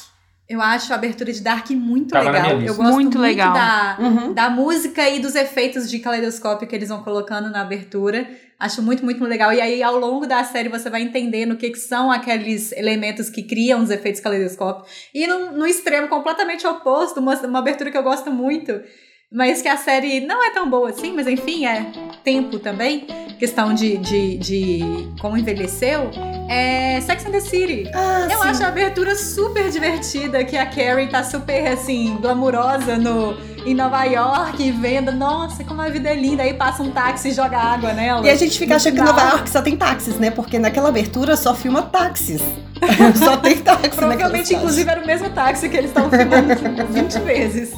Eu acho a abertura de Dark muito Tava na legal. Eu gosto Muito muito, legal. Da, Uhum. da música e dos efeitos de caleidoscópio que eles vão colocando na abertura. Acho muito, muito legal. E aí, ao longo da série, você vai entendendo o que, que são aqueles elementos que criam os efeitos caleidoscópio. E no, no extremo completamente oposto, uma, uma abertura que eu gosto muito, mas que a série não é tão boa assim, mas enfim, é tempo também, questão de, de, de como envelheceu, é Sex and the City. Ah, Eu sim. acho a abertura super divertida, que a Carrie tá super, assim, glamurosa no, em Nova York, e vendo, nossa, como a vida é linda. Aí passa um táxi e joga água nela. E a gente fica achando que. Nova York só tem táxis, né? Porque naquela abertura só filma táxis. Só tem táxi Provavelmente, inclusive, era o mesmo táxi que eles estavam filmando 20 vezes.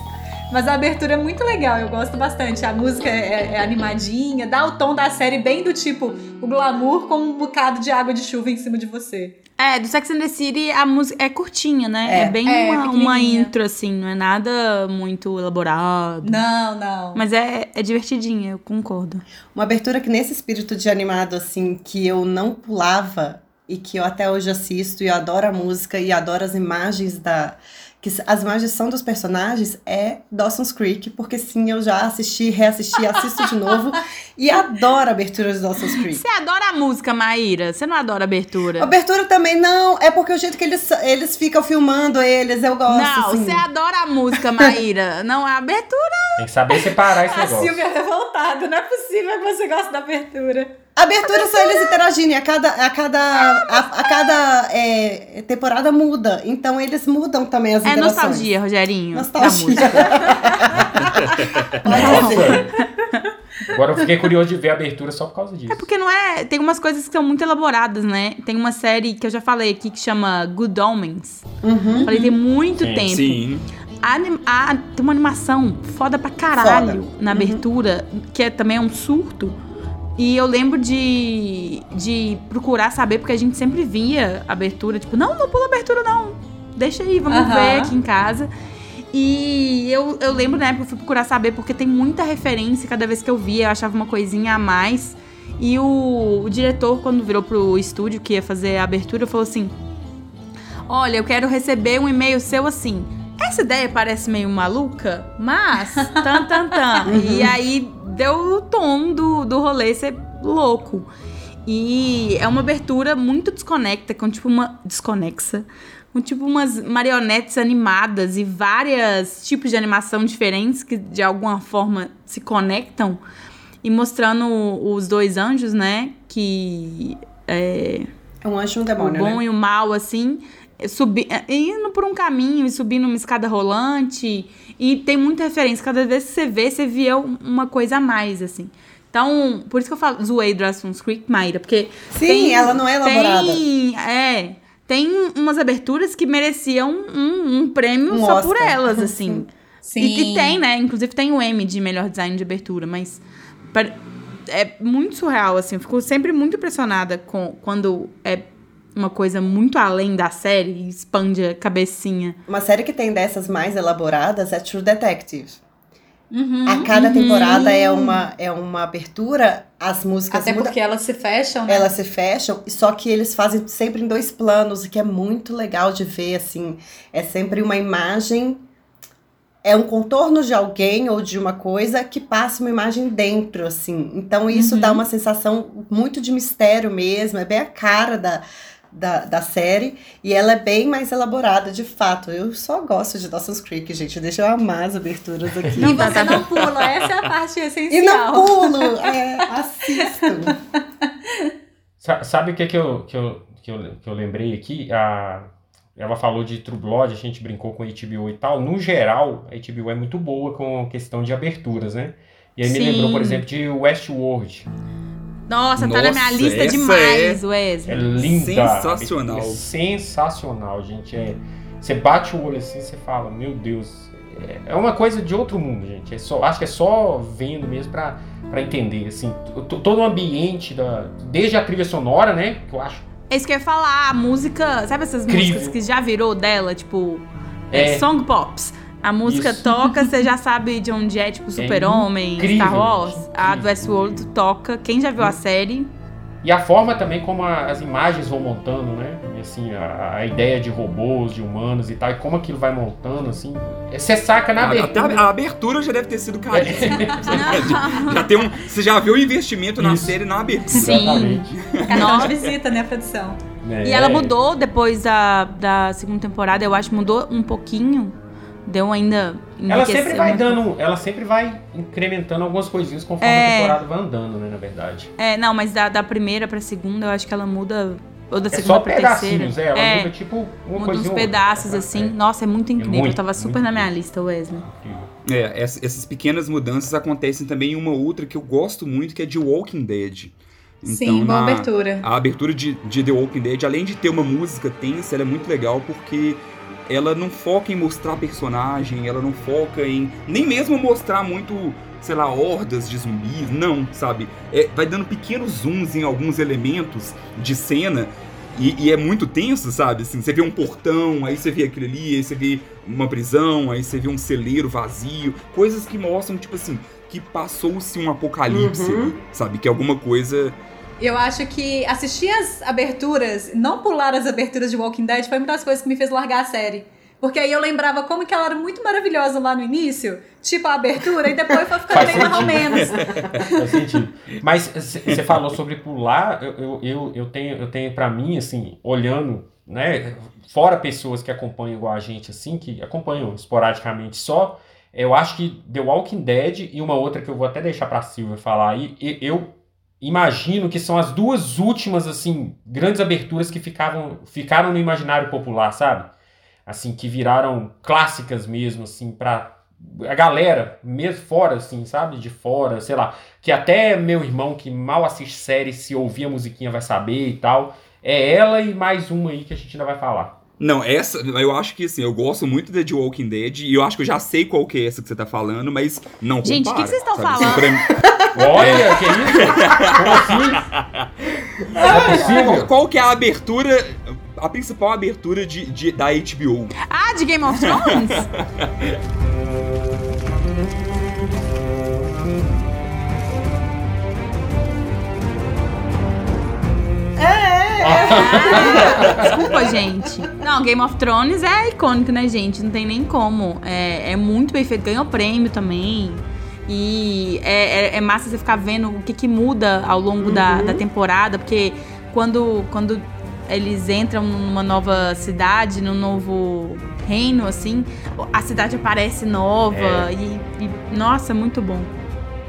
Mas a abertura é muito legal, eu gosto bastante. A música é, é animadinha, dá o tom da série bem do tipo o glamour com um bocado de água de chuva em cima de você. É, do Sex and the City a música é curtinha, né? É, É. bem É, uma, uma pequenininha. intro, assim, não é nada muito elaborado. Não, não. Mas é, é divertidinha, eu concordo. Uma abertura que nesse espírito de animado, assim, que eu não pulava e que eu até hoje assisto e eu adoro a música e adoro as imagens da. Que as imagens são dos personagens é Dawson's Creek, porque sim, eu já assisti, reassisti, assisto de novo e adoro a abertura de Dawson's Creek. Você adora a música, Maíra? Você não adora a abertura? A abertura também não, é porque o jeito que eles, eles ficam filmando eles, eu gosto. Não, assim. você adora a música, Maíra. não, a abertura. Tem que saber separar esse A negócio. Silvia é revoltada, não é possível que você goste da abertura. A abertura são eles interagindo, e a cada, a cada, a, a cada é, temporada muda. Então eles mudam também as É interações. nostalgia, Rogerinho. Da Nostalgia. Agora eu fiquei curioso de ver a abertura só por causa disso. É porque não é. Tem umas coisas que são muito elaboradas, né? Tem uma série que eu já falei aqui que chama Good Omens. Uhum. Falei tem muito Sim. tempo. Sim. A a- tem uma animação foda pra caralho Foda. na abertura, que é também um surto. E eu lembro de, de procurar saber, porque a gente sempre via abertura, tipo, não, não pula abertura, não. Deixa aí, vamos Aham. ver aqui em casa. E eu, eu lembro época, eu fui procurar saber, porque tem muita referência, cada vez que eu via, eu achava uma coisinha a mais. E o, o diretor, quando virou pro estúdio que ia fazer a abertura, falou assim: Olha, eu quero receber um e-mail seu assim. Essa ideia parece meio maluca, mas. Tan, tan, tan. e aí deu o tom do, do rolê ser louco. E é uma abertura muito desconecta, com tipo uma. desconexa. Com tipo umas marionetes animadas e vários tipos de animação diferentes que de alguma forma se conectam. E mostrando os dois anjos, né? Que. É, um anjo e um o demônio, bom né? e o mal, assim, subi, indo por um caminho e subindo uma escada rolante. E tem muita referência. Cada vez que você vê, você vê um- uma coisa a mais, assim. Então, por isso que eu falo, zoei Dawson's Creek, Maíra, porque. Sim, ela não é elaborada. Tem, é. Tem umas aberturas que mereciam um, um prêmio Um só por Oscar. elas, assim. Sim. E, e tem, né? Inclusive tem o M de melhor design de abertura, mas pare- é muito surreal, assim. Eu fico sempre muito impressionada com quando é uma coisa muito além da série expande a cabecinha. Uma série que tem dessas mais elaboradas é True Detective. Uhum. A cada temporada é uma, é uma abertura, as músicas Até mudam. porque elas se fecham, né? Elas se fecham, só que eles fazem sempre em dois planos, o que é muito legal de ver, assim. É sempre uma imagem, é um contorno de alguém ou de uma coisa que passa uma imagem dentro, assim. Então isso Uhum. dá uma sensação muito de mistério mesmo, é bem a cara da, da, da série. E ela é bem mais elaborada, de fato. Eu só gosto de Dawson's Creek, gente. Deixa eu amar as aberturas aqui. E você não pula, essa é a parte essencial. E não pulo, é, assisto. Sa- Sabe o que, que, eu, que, eu, que, eu, que eu lembrei aqui? A, ela falou de True Blood, a gente brincou com a HBO e tal. No geral, a HBO é muito boa com questão de aberturas, né? E aí me Sim. lembrou, por exemplo, de Westworld. Nossa, tá na minha Nossa, lista demais, É Wesley. linda. Sensacional. É sensacional, gente. É, você bate o olho assim, você fala, meu Deus. É, é uma coisa de outro mundo, gente. É só, acho que é só vendo mesmo pra, pra entender, assim. Todo o ambiente, da, desde a trilha sonora, né? Que eu acho É isso que eu ia falar, a música, sabe essas Incrível. músicas que já virou dela, tipo, é, É. song pops. A música Isso. toca, você já sabe de onde é, tipo, Super-Homem, incrível, Star Wars. gente, A do incrível. Westworld toca. Quem já viu a série, E a forma também como a- as imagens vão montando, né? E, assim, a, a ideia de robôs, de humanos e tal, e como aquilo vai montando, assim. Você saca na A- Até abertura. a, a abertura já deve ter sido caríssima. já, já tem um, você já viu o investimento na Isso. série na abertura. Sim. Exatamente. Cartão de visita, né, produção? É. E ela mudou depois da, da segunda temporada, eu acho, mudou um pouquinho. Deu ainda. Ela sempre vai dando, ela sempre vai incrementando algumas coisinhas conforme É. a temporada vai andando, né, na verdade. É, não, mas da, da primeira pra segunda, eu acho que ela muda. Ou da É segunda só pra terceira. pedacinhos, é, ela é, muda tipo uma muda uns coisinha ou outra. pedaços É, assim. é. Nossa, é muito incrível. muito, Tava super na minha incrível. lista, Wesley. É, ess- essas pequenas mudanças acontecem também em uma outra que eu gosto muito, que é de Walking Dead. Sim, boa na- abertura. A abertura de, de The Walking Dead, além de ter uma música tensa, ela é muito legal porque ela não foca em mostrar personagem, ela não foca em nem mesmo mostrar muito, sei lá, hordas de zumbis, não, sabe? É, vai dando pequenos zooms em alguns elementos de cena e, e é muito tenso, sabe? Assim, você vê um portão, aí você vê aquilo ali, aí você vê uma prisão, aí você vê um celeiro vazio, coisas que mostram, tipo assim, que passou-se um apocalipse, Uhum. sabe? Que alguma coisa Eu acho que assistir as aberturas, não pular as aberturas de Walking Dead, foi uma das coisas que me fez largar a série. Porque aí eu lembrava como que ela era muito maravilhosa lá no início, tipo a abertura, e depois foi ficando bem mais ou menos. Faz sentido. Mas você falou sobre pular, eu, eu, eu, tenho, eu tenho para mim, assim, olhando, né, fora pessoas que acompanham igual a gente, assim, que acompanham esporadicamente só, eu acho que The Walking Dead e uma outra que eu vou até deixar pra Silvia falar aí, e- eu imagino que são as duas últimas, assim, grandes aberturas que ficavam, ficaram no imaginário popular, sabe? Assim, que viraram clássicas mesmo, assim, pra a galera, mesmo fora, assim, sabe? De fora, sei lá. Que até meu irmão, que mal assiste série, se ouvir a musiquinha vai saber e tal. É ela e mais uma aí que a gente ainda vai falar. Não, essa, eu acho que assim, eu gosto muito de The Walking Dead e eu acho que eu já sei qual que é essa que você tá falando, mas não Gente, o que que vocês estão? Assim, falando? pra mim- Olha, que isso? Como assim? Não é possível. Qual que é a abertura, a principal abertura de, de- da HBO? Ah, de Game of Thrones? Ah, desculpa, gente. Não, Game of Thrones é icônico, né, gente? Não tem nem como. É, é muito bem feito. Ganhou prêmio também. E é, é- é massa você ficar vendo o que, que muda ao longo da, da temporada, porque quando, quando eles entram numa nova cidade, num novo reino, assim, a cidade aparece nova e, e, nossa, muito bom.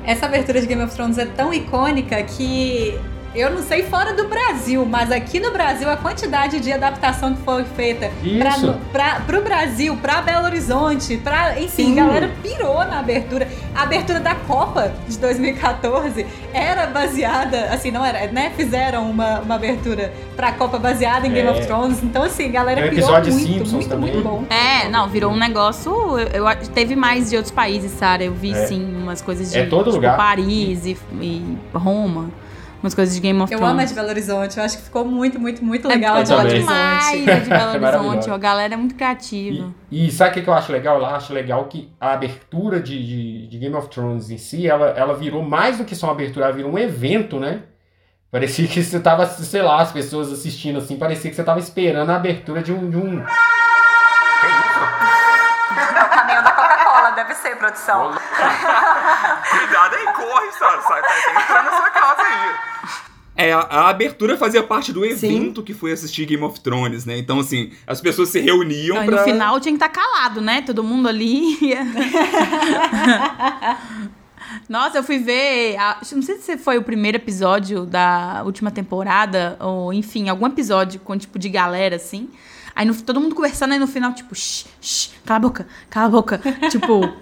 Essa abertura de Game of Thrones é tão icônica que eu não sei fora do Brasil, mas aqui no Brasil a quantidade de adaptação que foi feita pra, pro Brasil, pra Belo Horizonte, pra, enfim, Sim. a galera pirou na abertura. A abertura da Copa de 2014 era baseada, assim, não era, né? Fizeram uma, uma abertura pra Copa baseada em Game É. of Thrones. Então, assim, a galera um pirou episódio muito, Simpsons muito, também. muito bom. É, não, virou um negócio. Eu, eu- teve mais de outros países, Sara. Eu vi É. sim umas coisas de É todo tipo, lugar. Paris e, e Roma. Umas coisas de Game of Eu Thrones. amo a de Belo Horizonte, eu acho que ficou muito, muito, muito É, legal a de Belo também. Horizonte. demais a de Belo Horizonte. A galera é muito criativa. E, e sabe o que eu acho legal? Eu acho legal que a abertura de, de, de Game of Thrones em si, ela, ela virou mais do que só uma abertura, ela virou um evento, né? Parecia que você tava, sei lá, as pessoas assistindo assim, parecia que você tava esperando a abertura de um. De um... É o caminhão da Coca-Cola, deve ser, produção. Cuidado aí, corre, sabe? Sai, tá entrando na sua casa aí. É, a, a abertura fazia parte do evento que foi assistir Game of Thrones, né? Então, assim, as pessoas se reuniam Não, e pra... no final tinha que estar calado, né? Todo mundo ali. Nossa, eu fui ver. a- não sei se foi o primeiro episódio da última temporada, ou enfim, algum episódio com tipo de galera assim. Aí no- todo mundo conversando, aí no final, tipo, shh, shh, cala a boca, cala a boca. tipo,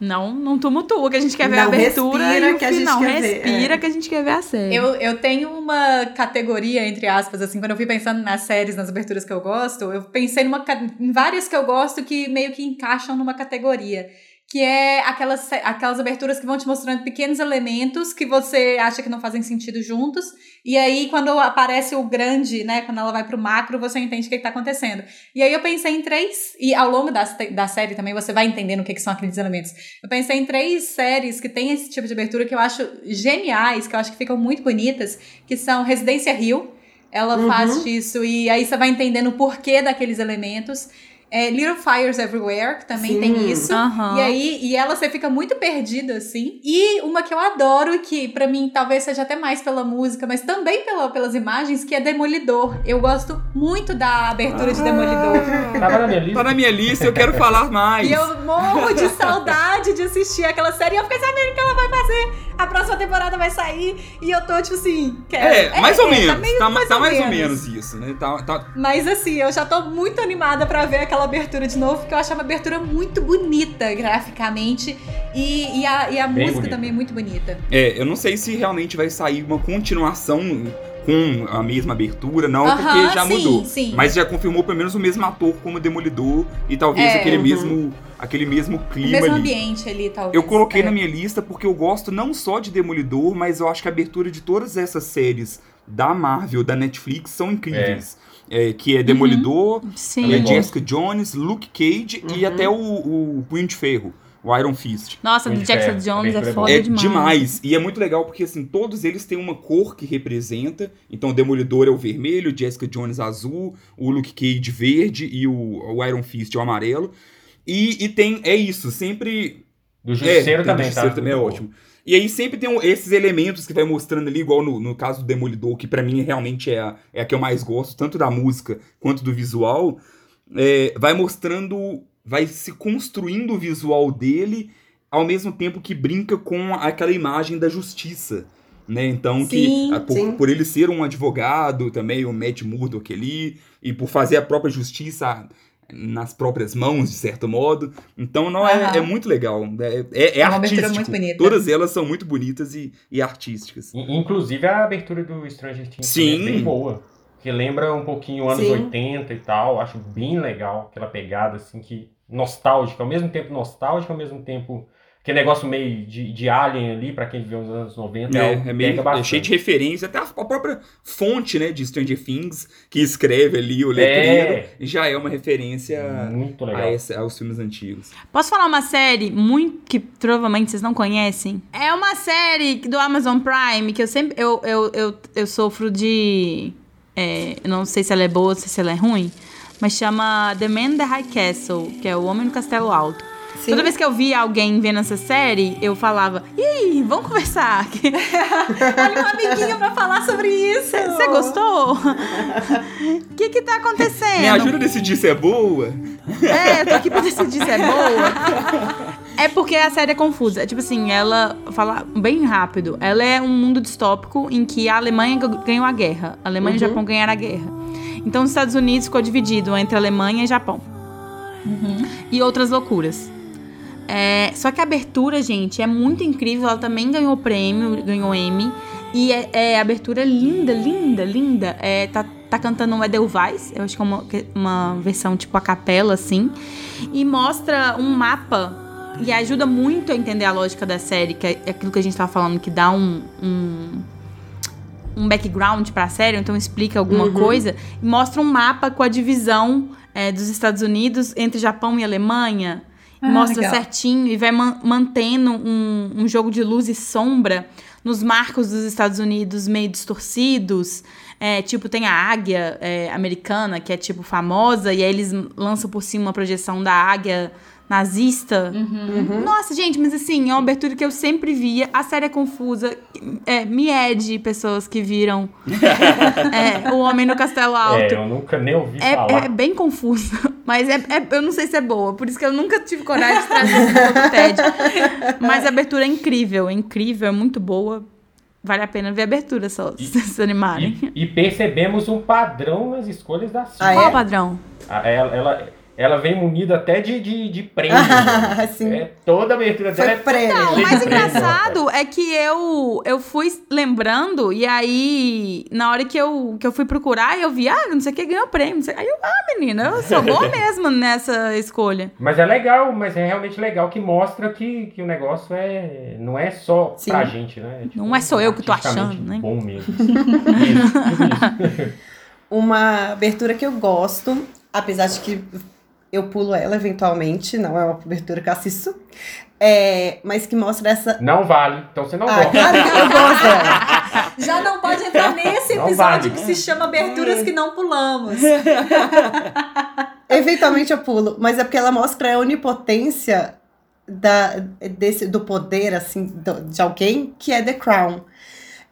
não, não tumultua que a gente quer ver a Não, abertura respira e o que a gente quer ver, respira é. que a gente quer ver a série. Eu, eu tenho uma categoria, entre aspas, assim, quando eu fui pensando nas séries, nas aberturas que eu gosto, eu pensei numa, em várias que eu gosto que meio que encaixam numa categoria. Que é aquelas, aquelas aberturas que vão te mostrando pequenos elementos que você acha que não fazem sentido juntos. E aí, quando aparece o grande, né? Quando ela vai pro macro, você entende o que, que tá acontecendo. E aí eu pensei em três, e ao longo da, da série também você vai entendendo o que, que são aqueles elementos. Eu pensei em três séries que têm esse tipo de abertura que eu acho geniais, que eu acho que ficam muito bonitas, que são Residência Rio. Ela Uhum. faz isso e aí você vai entendendo o porquê daqueles elementos. É, Little Fires Everywhere, que também Sim. tem isso. Aham. E aí, e ela você fica muito perdida, assim. E uma que eu adoro, que pra mim talvez seja até mais pela música, mas também pela, pelas imagens, que é Demolidor. Eu gosto muito da abertura de Demolidor. Tava na minha lista. Tá na minha lista, eu quero falar mais. E eu morro de saudade de assistir aquela série. E eu fiquei sabendo que ela vai fazer a próxima temporada vai sair e eu tô, tipo assim, quero. É, mais ou menos. Tá, meio, tá, mais, tá ou mais ou menos. isso, né? Tá, tá- Mas assim, eu já tô muito animada pra ver aquela abertura de novo, porque eu achei uma abertura muito bonita graficamente. E, e a, e a música bonita. também é muito bonita. É, eu não sei se realmente vai sair uma continuação com a mesma abertura, não, Aham, porque já sim, mudou. sim. Mas já confirmou pelo menos o mesmo ator como Demolidor e talvez É, aquele uhum. mesmo aquele mesmo O clima mesmo ali. ambiente ali, talvez. Eu coloquei É. na minha lista porque eu gosto não só de Demolidor, mas eu acho que a abertura de todas essas séries da Marvel, da Netflix, são incríveis. É, que é Demolidor, Sim. é gosto. Jessica Jones, Luke Cage e Uhum. até o, o Punho de Ferro, o Iron Fist. Nossa, do Jackson é, Jones é é foda É demais. demais. E é muito legal porque, assim, todos eles têm uma cor que representa. Então, o Demolidor é o vermelho, o Jessica Jones azul, o Luke Cage verde e o, o Iron Fist é o amarelo. E, e tem, é isso, sempre... Do Justiceiro é, também, do Justiceiro tá? também é Muito bom. ótimo. E aí sempre tem esses elementos que vai mostrando ali, igual no, no caso do Demolidor, que pra mim realmente é a, é a que eu mais gosto, tanto da música quanto do visual. é, vai mostrando, vai se construindo o visual dele ao mesmo tempo que brinca com aquela imagem da justiça. Né? Então, que Sim, ah, por, sim. por ele ser um advogado também, o Matt Murdock ali, e por fazer a própria justiça nas próprias mãos, de certo modo. Então, não é, é muito legal. É, é, é É artístico. muito bonita. Todas elas são muito bonitas e, e artísticas. In- Inclusive a abertura do Stranger Things Sim. também é bem boa. Que lembra um pouquinho anos Sim. 80 e tal. Acho bem legal aquela pegada, assim, que nostálgica. Ao mesmo tempo nostálgica, ao mesmo tempo. Aquele negócio meio de, de alien ali, pra quem viveu nos anos 90. É, é que meio é bastante. cheio de referência, até a, a própria fonte, né, de Stranger Things, que escreve ali o letreiro, É. já é uma referência Muito a legal. esse- aos filmes antigos. Posso falar uma série muito que provavelmente vocês não conhecem? É uma série do Amazon Prime que eu sempre eu, eu, eu, eu sofro de é, não sei se ela é boa, se ela é ruim, mas chama The Man in the High Castle, que é o Homem no Castelo Alto. Sim. Toda vez que eu via alguém vendo essa série, eu falava: "E aí, vamos conversar?" Olha um amiguinho pra falar sobre isso. Você gostou? O que que tá acontecendo? Me ajuda a decidir se é boa. É, eu tô aqui pra decidir se é boa. É porque a série é confusa. É Tipo assim, ela fala bem rápido. Ela é um mundo distópico em que a Alemanha ganhou a guerra. A Alemanha e o Japão ganharam a guerra. Então os Estados Unidos ficou dividido entre Alemanha e Japão. E outras loucuras. É, só que a abertura, gente, é muito incrível. Ela também ganhou prêmio, ganhou Emmy. E é, é abertura linda, linda, linda. É, tá, tá cantando um Edelweiss, eu acho que é uma, uma versão tipo a capela, assim. E mostra um mapa e ajuda muito a entender a lógica da série, que é aquilo que a gente tava falando, que dá um, um, um background pra série, então explica alguma coisa. E mostra um mapa com a divisão é, dos Estados Unidos entre Japão e Alemanha. Ah, mostra legal. certinho e vai man- mantendo um, um jogo de luz e sombra nos marcos dos Estados Unidos meio distorcidos. É, tipo, tem a águia é, americana, que é tipo famosa, e aí eles lançam por cima uma projeção da águia nazista. Nossa, gente, mas assim, é uma abertura que eu sempre via. A série é confusa. É, me de pessoas que viram é, O Homem no Castelo Alto. É, eu nunca nem ouvi É, falar. é bem confuso, mas é, é- eu não sei se é boa, por isso que eu nunca tive coragem de trazer pro TED. Mas a abertura é incrível, é incrível, é muito boa. Vale a pena ver a abertura só, se vocês animarem. E, e percebemos um padrão nas escolhas da Silvia. Ah, Qual é? o padrão? A- Ela, ela, ela vem munida até de, de, de prêmio. Ah, sim. É, toda a abertura dela Foi é prêmio. Não, o mais prêmio. engraçado é que eu, eu fui lembrando, e aí, na hora que eu, que eu fui procurar, eu vi, ah, não sei o que, ganhou prêmio. não sei- Aí eu, ah, menina, eu sou boa mesmo nessa escolha. Mas é legal, mas é realmente legal que mostra que, que o negócio é não é só Sim. pra gente, né? É, tipo, Não é só eu que tô achando, né? Bom mesmo. Isso, isso. Uma abertura que eu gosto, apesar de que eu pulo ela eventualmente, não é uma eu assisto, é, mas que mostra essa. Não vale. Então você não Ah, gosta. claro que eu gosto dela. Já não pode entrar nesse Não episódio vale. que se chama Aberturas que não pulamos. Eventualmente eu pulo, mas é porque ela mostra a onipotência da, desse, do poder, assim, do- de alguém, que é The Crown.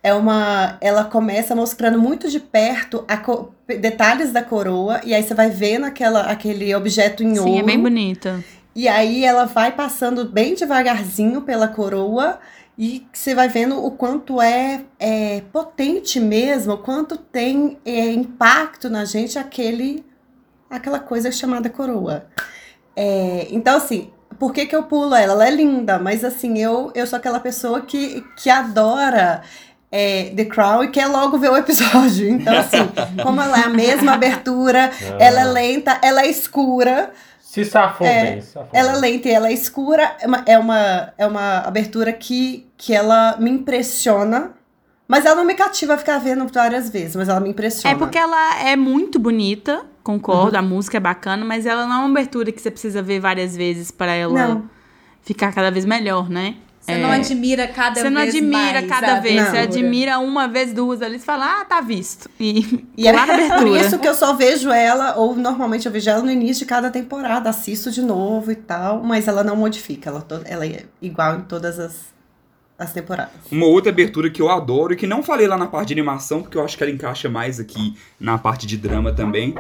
É uma. Ela começa mostrando muito de perto a co- detalhes da coroa, e aí você vai vendo aquela, aquele objeto em Sim, ouro. é bem bonita. E aí ela vai passando bem devagarzinho pela coroa E você vai vendo o quanto é, é potente mesmo, o quanto tem é, impacto na gente aquele, aquela coisa chamada coroa. É, então, assim, por que, que eu pulo ela? Ela é linda, mas assim, eu, eu sou aquela pessoa que, que adora é, The Crown e quer logo ver o episódio. Então, assim, como ela é a mesma abertura, ela é lenta, ela é escura. Se safou É, bem, se safou Ela é bem. lenta e ela é escura. É uma, é uma, é uma abertura que, que ela me impressiona. Mas ela não me cativa a ficar vendo várias vezes, mas ela me impressiona. É porque ela é muito bonita, concordo, a música é bacana, mas ela não é uma abertura que você precisa ver várias vezes pra ela Não. ficar cada vez melhor, né? Você É. não admira cada Você não vez admira mais cada vez, você abertura. admira uma vez, duas ali, você fala, ah, tá visto. E, E é por isso que eu só vejo ela, ou normalmente eu vejo ela no início de cada temporada, assisto de novo e tal, mas ela não modifica, ela, ela é igual em todas as, as temporadas. Uma outra abertura que eu adoro e que não falei lá na parte de animação, porque eu acho que ela encaixa mais aqui na parte de drama também,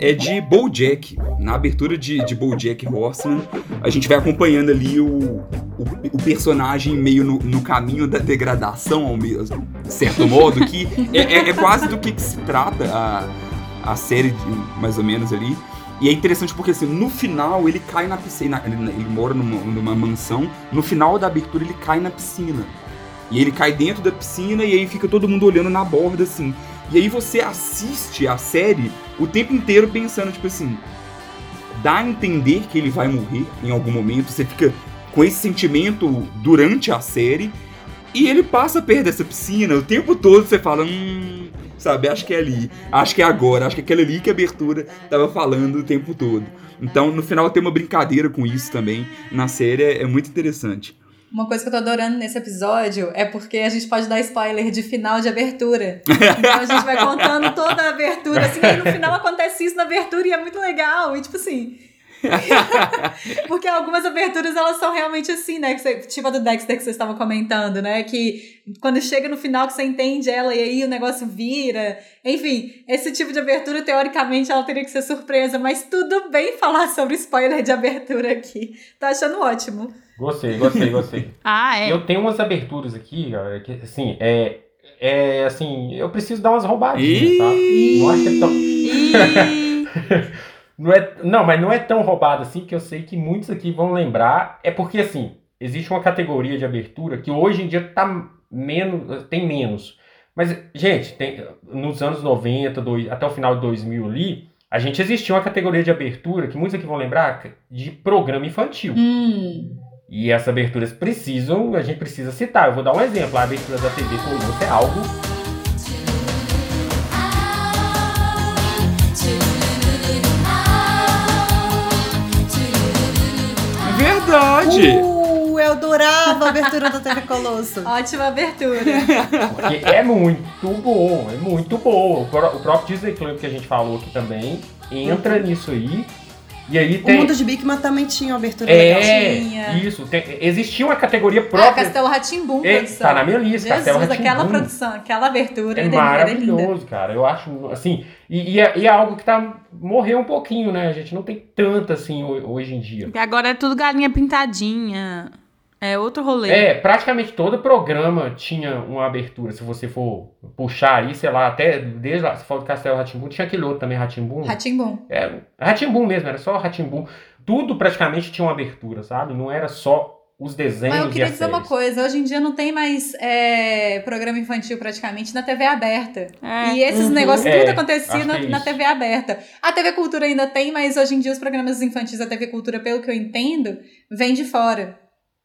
é de BoJack. Na abertura de, de BoJack Horseman, a gente vai acompanhando ali o, o, o personagem meio no, no caminho da degradação, ao mesmo certo modo, que é, é- é quase do que, que se trata a, a série, de- mais ou menos ali. E é interessante porque, assim, no final ele cai na piscina. Ele, ele mora numa, numa mansão. No final da abertura ele cai na piscina. E ele cai dentro da piscina e aí fica todo mundo olhando na borda, assim. E aí você assiste a série o tempo inteiro pensando, tipo assim. Dá a entender que ele vai morrer em algum momento. Você fica com esse sentimento durante a série. E ele passa perto dessa piscina o tempo todo. Você fala, hum. Sabe, acho que é ali. Acho que é agora. Acho que é aquela ali que a abertura tava falando o tempo todo. Então, no final, tem uma brincadeira com isso também. Na série é, é muito interessante. Uma coisa que eu tô adorando nesse episódio é porque a gente pode dar spoiler de final de abertura. Então a gente vai contando toda a abertura, assim, aí no final acontece isso na abertura e é muito legal. E tipo assim. porque algumas aberturas elas são realmente assim, né? Que você- tipo a do Dexter que vocês estavam comentando, né? Que quando chega no final que você entende ela e aí o negócio vira. Enfim, esse tipo de abertura, teoricamente, ela teria que ser surpresa, mas tudo bem falar sobre spoiler de abertura aqui. Tô achando ótimo. Gostei, gostei, gostei. Ah, é. Eu tenho umas aberturas aqui, que assim, é. É assim, eu preciso dar umas roubadinhas, tá? Não acho que é tão. Não, é, não, mas não é tão roubado assim que eu sei que muitos aqui vão lembrar. É porque, assim, existe uma categoria de abertura que hoje em dia tá menos, tem menos. Mas, gente, tem, nos anos 90, dois- até o final de 2000 ali, a gente existia uma categoria de abertura que muitos aqui vão lembrar de programa infantil. Hum. E essas aberturas precisam, a gente precisa citar. Eu vou dar um exemplo. A abertura da TV Colosso é algo Verdade! Uh, eu adorava a abertura da TV Colosso. Ótima abertura. Porque é muito bom, é muito bom. O, pró- o próprio Disney Club que a gente falou aqui também entra nisso aí. E aí O tem. Mundo de Bigman também tinha uma abertura legal. É, Tinha. isso. Tem, existia uma categoria Ah, própria. Castelo Ratimbum, É, produção. tá na minha lista, Castelo Jesus, aquela produção, aquela abertura É linda. maravilhoso, cara. Eu acho, assim, e, e é, e é algo que tá morreu um pouquinho, né? A gente não tem tanto assim ho- hoje em dia. porque agora é tudo galinha pintadinha. É outro rolê. É, praticamente todo programa tinha uma abertura. Se você for puxar aí, sei lá, até desde lá, você falou do Castelo Ratimbum, tinha aquele outro também, Ratimbum. Ratimbum. É, Ratimbum mesmo, era só Ratimbum. Tudo praticamente tinha uma abertura, sabe? Não era só os desenhos Mas eu queria dizer uma coisa, hoje em dia não tem mais é, programa infantil praticamente na TV aberta. É. E esses Uhum. negócios É, tudo acontecia acho na, é na. TV aberta. A TV Cultura ainda tem, mas hoje em dia os programas infantis da TV Cultura, pelo que eu entendo, vêm de fora.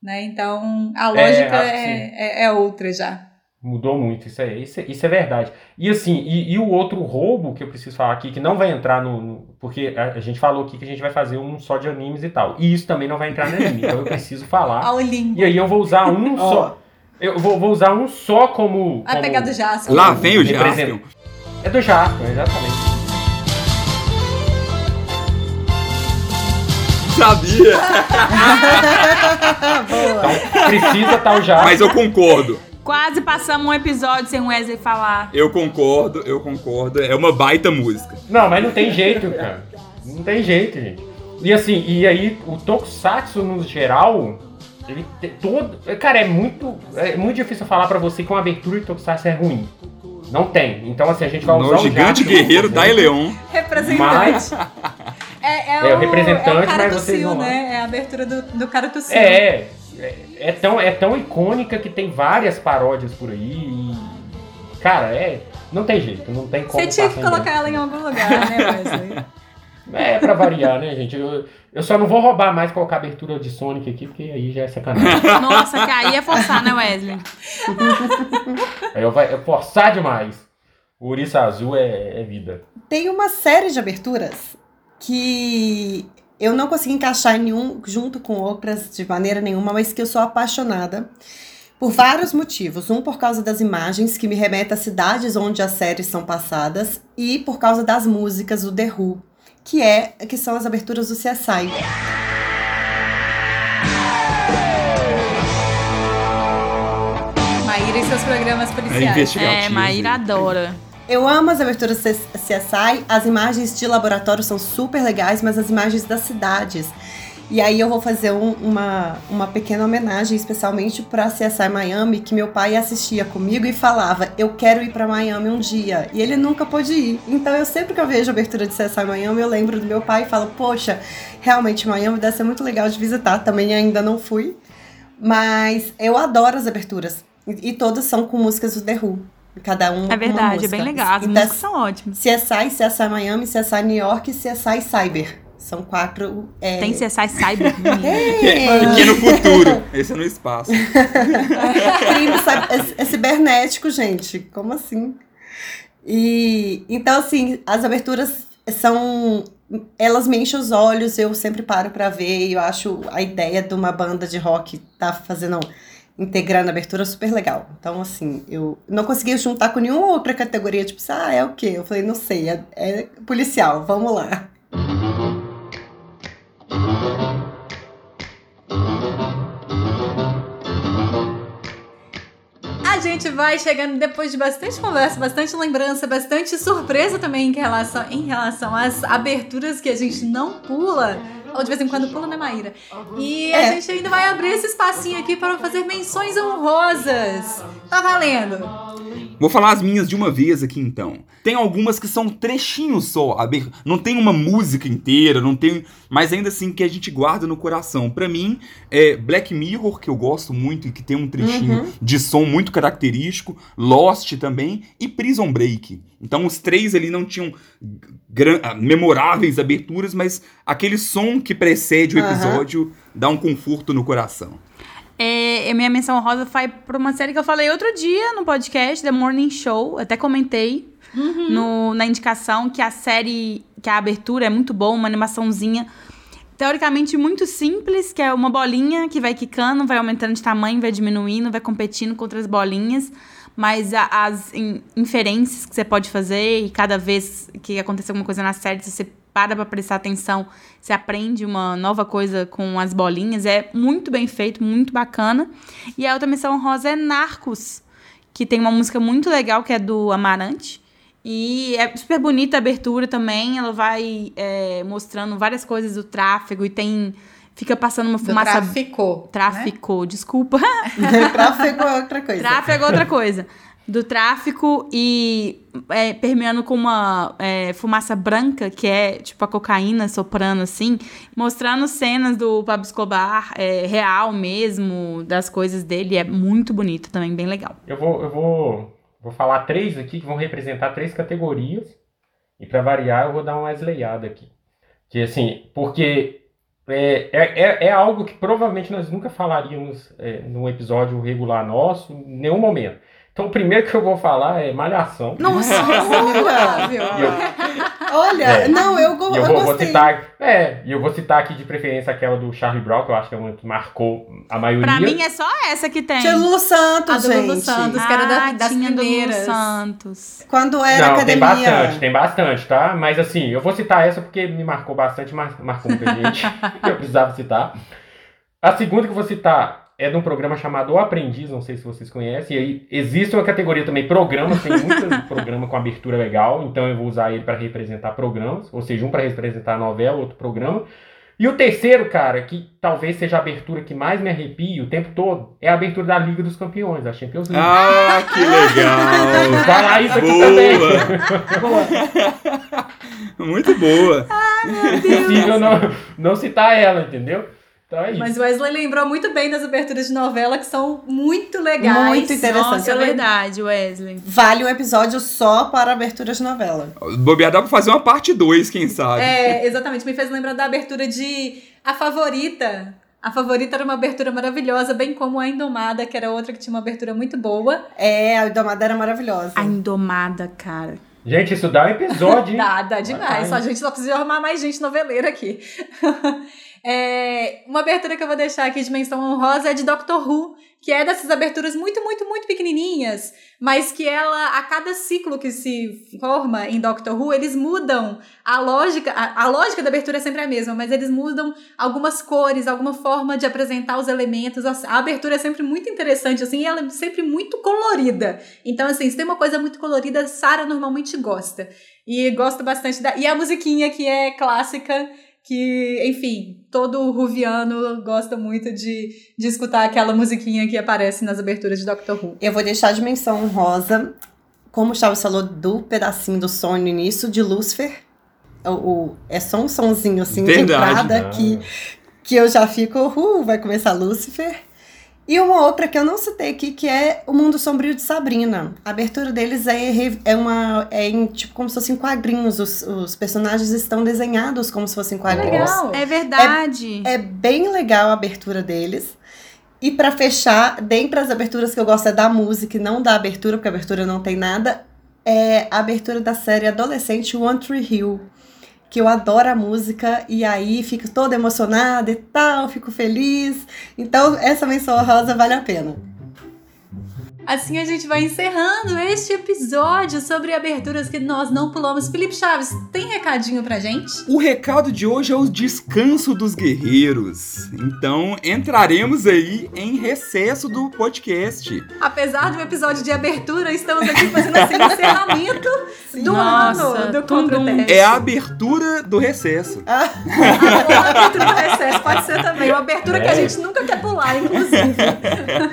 Né? Então a É, lógica que é, é, é outra já. Mudou muito, isso é, isso, é- isso é verdade. E assim, e, e o outro roubo que eu preciso falar aqui, que não vai entrar no. no- porque a, a gente falou aqui que a gente vai fazer um só de animes e tal. E isso também não vai entrar no anime, então eu preciso falar. Ao limbo. E aí eu vou usar um só. Eu vou, vou usar um só como. Vai como pegar do Jasper. Lá vem o Jaspion. É do Jasper, exatamente. Sabia! Boa. Então precisa estar o Jasper. Mas eu concordo. Quase passamos um episódio sem o Wesley falar. Eu concordo, eu concordo. É uma baita música. Não, mas não tem jeito, cara. Não tem jeito, gente. E assim, e aí o Tokusatsu no geral, Ele te- todo. Cara, é muito. É muito difícil falar pra você que uma abertura de Tokusatsu é ruim. Não tem. Então, assim, a gente vai usar No o gigante guerreiro né? Dai Leon. Representante. Mas. É, É, o representante, é o cara mas do vocês vão né? É a abertura do, do cara do Sil. É, é, é tão, é tão icônica que tem várias paródias por aí. E, cara, é. Não tem jeito, não tem como. Você tinha que em colocar ela em algum lugar, né, Wesley? branco. É pra variar, né, gente? Eu, eu só não vou roubar mais colocar a abertura de Sonic aqui, porque aí já é sacanagem. Nossa, que aí é forçar, né, Wesley? aí eu vai eu forçar demais. O Ouriça Azul é, é vida. Tem uma série de aberturas que eu não consegui encaixar em nenhum junto com outras de maneira nenhuma, mas que eu sou apaixonada por vários motivos. Um por causa das imagens que me remeta às cidades onde as séries são passadas e por causa das músicas do The Who, que é que são as aberturas do CSI. Maíra e seus programas É policiais. É, Maíra adora. Eu amo as aberturas CSI, as imagens de laboratório são super legais, mas as imagens das cidades. E aí eu vou fazer um- uma, uma pequena homenagem, especialmente para CSI Miami, que meu pai assistia comigo e falava: Eu quero ir para Miami um dia. E ele nunca pôde ir. Então eu sempre que eu vejo a abertura de CSI Miami, eu lembro do meu pai e falo: Poxa, realmente Miami deve ser muito legal de visitar. Também ainda não fui. Mas eu adoro as aberturas. E, e todas são com músicas do The Who. Cada um É verdade, é bem legal. As Então, músicas são ótimas. CSI, CSI Miami, CSI New York e CSI Cyber. São quatro. É... Tem CSI Cyber. É, Aqui no futuro. Esse é no espaço. crime é, é cibernético, gente. Como assim? E então, assim, as aberturas são. Elas me enchem os olhos, eu sempre paro pra ver. E eu acho a ideia de uma banda de rock tá fazendo. Integrando abertura super legal. Então, assim, eu não consegui juntar com nenhuma outra categoria. Tipo, ah, é o quê? Eu falei, não sei, é, é policial, vamos lá. A gente vai chegando depois de bastante conversa, bastante lembrança, bastante surpresa também em relação, em relação às aberturas que a gente não pula. Ou de vez em quando pula, né, Maíra? E a É. gente ainda vai abrir esse espacinho aqui para fazer menções honrosas. Tá valendo! Vou falar as minhas de uma vez aqui então. Tem algumas que são trechinhos só, não tem uma música inteira, não tem, mas ainda assim que a gente guarda no coração. Pra mim, é Black Mirror, que eu gosto muito e que tem um trechinho Uhum. de som muito característico, Lost também e Prison Break. Então os três ali não tinham ah, memoráveis aberturas, mas aquele som que precede o episódio dá um conforto no coração. É, minha menção rosa vai pra uma série que eu falei outro dia no podcast, The Morning Show. Até comentei no- na indicação que a série, que a abertura é muito boa, uma animaçãozinha teoricamente muito simples, que é uma bolinha que vai quicando, vai aumentando de tamanho, vai diminuindo, vai competindo contra as bolinhas. Mas a- as in- inferências que você pode fazer e cada vez que acontecer alguma coisa na série, se você para pra prestar atenção, você aprende uma nova coisa com as bolinhas. É muito bem feito, muito bacana. E a outra missão rosa é Narcos, que tem uma música muito legal que é do Amarante. E é super bonita a abertura também. Ela vai é, mostrando várias coisas do tráfego e tem. Fica passando uma Do fumaça. tráfico. Tráfico, desculpa. Tráfego é outra coisa. Tráfego é outra coisa. Do tráfico e é, permeando com uma é, fumaça branca, que é tipo a cocaína soprando assim, mostrando cenas do Pablo Escobar é, real mesmo, das coisas dele. É muito bonito também, bem legal. Eu vou, eu vou, vou falar três aqui que vão representar três categorias. E para variar, eu vou dar uma esleiada aqui. Que assim, porque é, é, é- é algo que provavelmente nós nunca falaríamos é, num episódio regular nosso, em nenhum momento. Então, o primeiro que eu vou falar é Malhação. Nossa, memorável. Eu, Olha, É. não, eu, go e eu eu vou, vou gostei. citar. É, e eu vou citar aqui de preferência aquela do Charlie Brown, que eu acho que é uma que marcou a maioria. Pra mim é só essa que tem. Tinha Lulu A Santos, do Lulu gente. Santos. que era da- das tinha do Lulu primeiras. Santos. Quando era Não, tem academia. bastante, tem bastante, tá? Mas assim, eu vou citar essa porque me marcou bastante, mar- marcou muita gente. eu precisava citar. A segunda que eu vou citar é de um programa chamado O Aprendiz, não sei se vocês conhecem. E aí existe uma categoria também, programas, tem muito programa com abertura legal, então eu vou usar ele para representar programas, ou seja, um para representar a novela, outro programa. E o terceiro, cara, que talvez seja a abertura que mais me arrepia o tempo todo, é a abertura da Liga dos Campeões, da Champions League. Ah, que legal! Falar isso aqui Boa. também. Muito boa. Impossível não, não citar ela, entendeu? Então é isso. Mas o Wesley lembrou muito bem das aberturas de novela que são muito legais. Muito interessante. Nossa, é verdade, Wesley. Vale um episódio só para abertura de novela. Bobear dá pra fazer uma parte 2, quem sabe. É, exatamente. Me fez lembrar da abertura de A Favorita. A Favorita era uma abertura maravilhosa, bem como a Indomada, que era outra que tinha uma abertura muito boa. É, a Indomada era maravilhosa. A Indomada, cara. Gente, isso dá um episódio, hein? Dá, dá demais. Só a gente só precisa arrumar mais gente noveleira aqui. É, uma abertura que eu vou deixar aqui de menção honrosa é de Doctor Who, que é dessas aberturas muito, muito, muito pequenininhas, mas que ela, a cada ciclo que se forma em Doctor Who, eles mudam a lógica, a, a lógica da abertura é sempre a mesma, mas eles mudam algumas cores, alguma forma de apresentar os elementos. A, a abertura é sempre muito interessante, assim, e ela é sempre muito colorida. Então, assim, se tem uma coisa muito colorida, Sarah normalmente gosta. E gosta bastante da. E a musiquinha que é clássica, que, enfim, todo ruviano gosta muito de, de escutar aquela musiquinha que aparece nas aberturas de Doctor Who. Eu vou deixar de menção honrosa, como o Chaves falou do pedacinho do som no início, de Lúcifer. O, o- é só um sonzinho assim de Verdade. entrada que, que eu já fico, uh, vai começar Lúcifer. E uma outra que eu não citei aqui, que é O Mundo Sombrio de Sabrina. A abertura deles é, é uma. É em, tipo, como se fossem quadrinhos. Os, os personagens estão desenhados como se fossem quadrinhos. Legal. É verdade. É bem legal a abertura deles. E pra fechar, dentre as aberturas que eu gosto é da música e não da abertura, porque a abertura não tem nada, é a abertura da série adolescente One Tree Hill. Que eu adoro a música e aí fico toda emocionada e tal, fico feliz. Então, essa menção rosa vale a pena. Assim a gente vai encerrando este episódio sobre aberturas que nós não pulamos. Felipe Chaves, tem recadinho pra gente? O recado de hoje é o descanso dos guerreiros. Então entraremos aí em recesso do podcast. Apesar do episódio de abertura, estamos aqui fazendo assim o encerramento do Nossa, ano do Contra. É a abertura do recesso. Ah, ou a abertura do recesso, pode ser também. Uma abertura que a É. gente nunca quer pular, inclusive.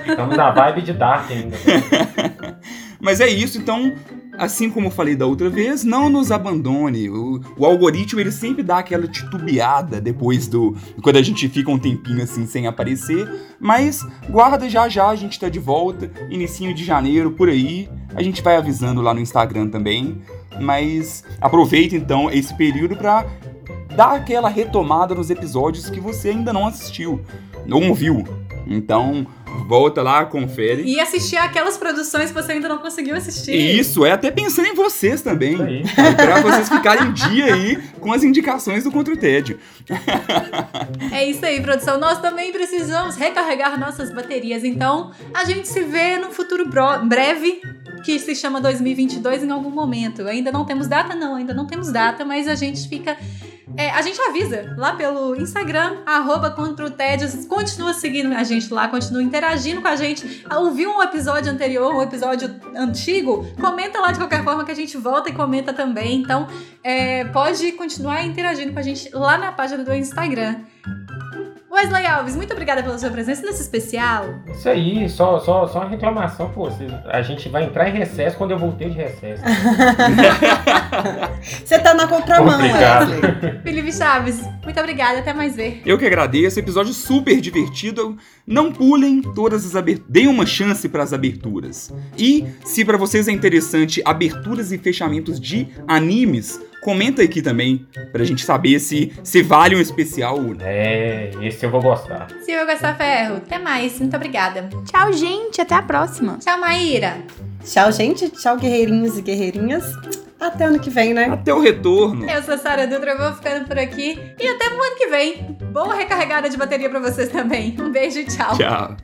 Estamos na vibe de Dark ainda. Mas é isso, então, assim como falei da outra vez, não nos abandone. O, o algoritmo ele sempre dá aquela titubeada depois do. quando a gente fica um tempinho assim sem aparecer. Mas guarda já já, a gente tá de volta, inicinho de janeiro, por aí. A gente vai avisando lá no Instagram também. Mas aproveita então esse período pra dar aquela retomada nos episódios que você ainda não assistiu, não ouviu. Então, volta lá, confere. E assistir aquelas produções que você ainda não conseguiu assistir. Isso, é até pensando em vocês também. Aí. Pra vocês ficarem em dia aí com as indicações do Contra o Tédio. É isso aí, produção. Nós também precisamos recarregar nossas baterias. Então, a gente se vê no futuro breve, que se chama 2022 em algum momento. Ainda não temos data? Não, ainda não temos data, mas a gente fica. É, a gente avisa lá pelo Instagram, arroba contra o tédio. Continua seguindo a gente lá, continua interagindo com a gente. Ouviu um episódio anterior, um episódio antigo? Comenta lá de qualquer forma que a gente volta e comenta também. Então, é, pode continuar interagindo com a gente lá na página do Instagram. Wesley Alves, muito obrigada pela sua presença nesse especial. Isso aí, só, só, só uma reclamação, pô. vocês- A gente vai entrar em recesso quando eu voltei de recesso. Você tá na contramão, Complicado. Wesley. Felipe Chaves, muito obrigada, até mais ver. Eu que agradeço, episódio super divertido. Não pulem todas as aberturas, deem uma chance para as aberturas. E se para vocês é interessante aberturas e fechamentos de animes, comenta aqui também pra gente saber se se vale um especial ou não. É, esse eu vou gostar. Silvio Gostar Ferro, até mais, muito obrigada. Tchau, gente. Até a próxima. Tchau, Maíra. Tchau, gente. Tchau, guerreirinhos e guerreirinhas. Até ano que vem, né? Até o retorno. Eu sou a Sara Dutra, eu vou ficando por aqui. E até pro ano que vem. Boa recarregada de bateria pra vocês também. Um beijo e tchau. Tchau.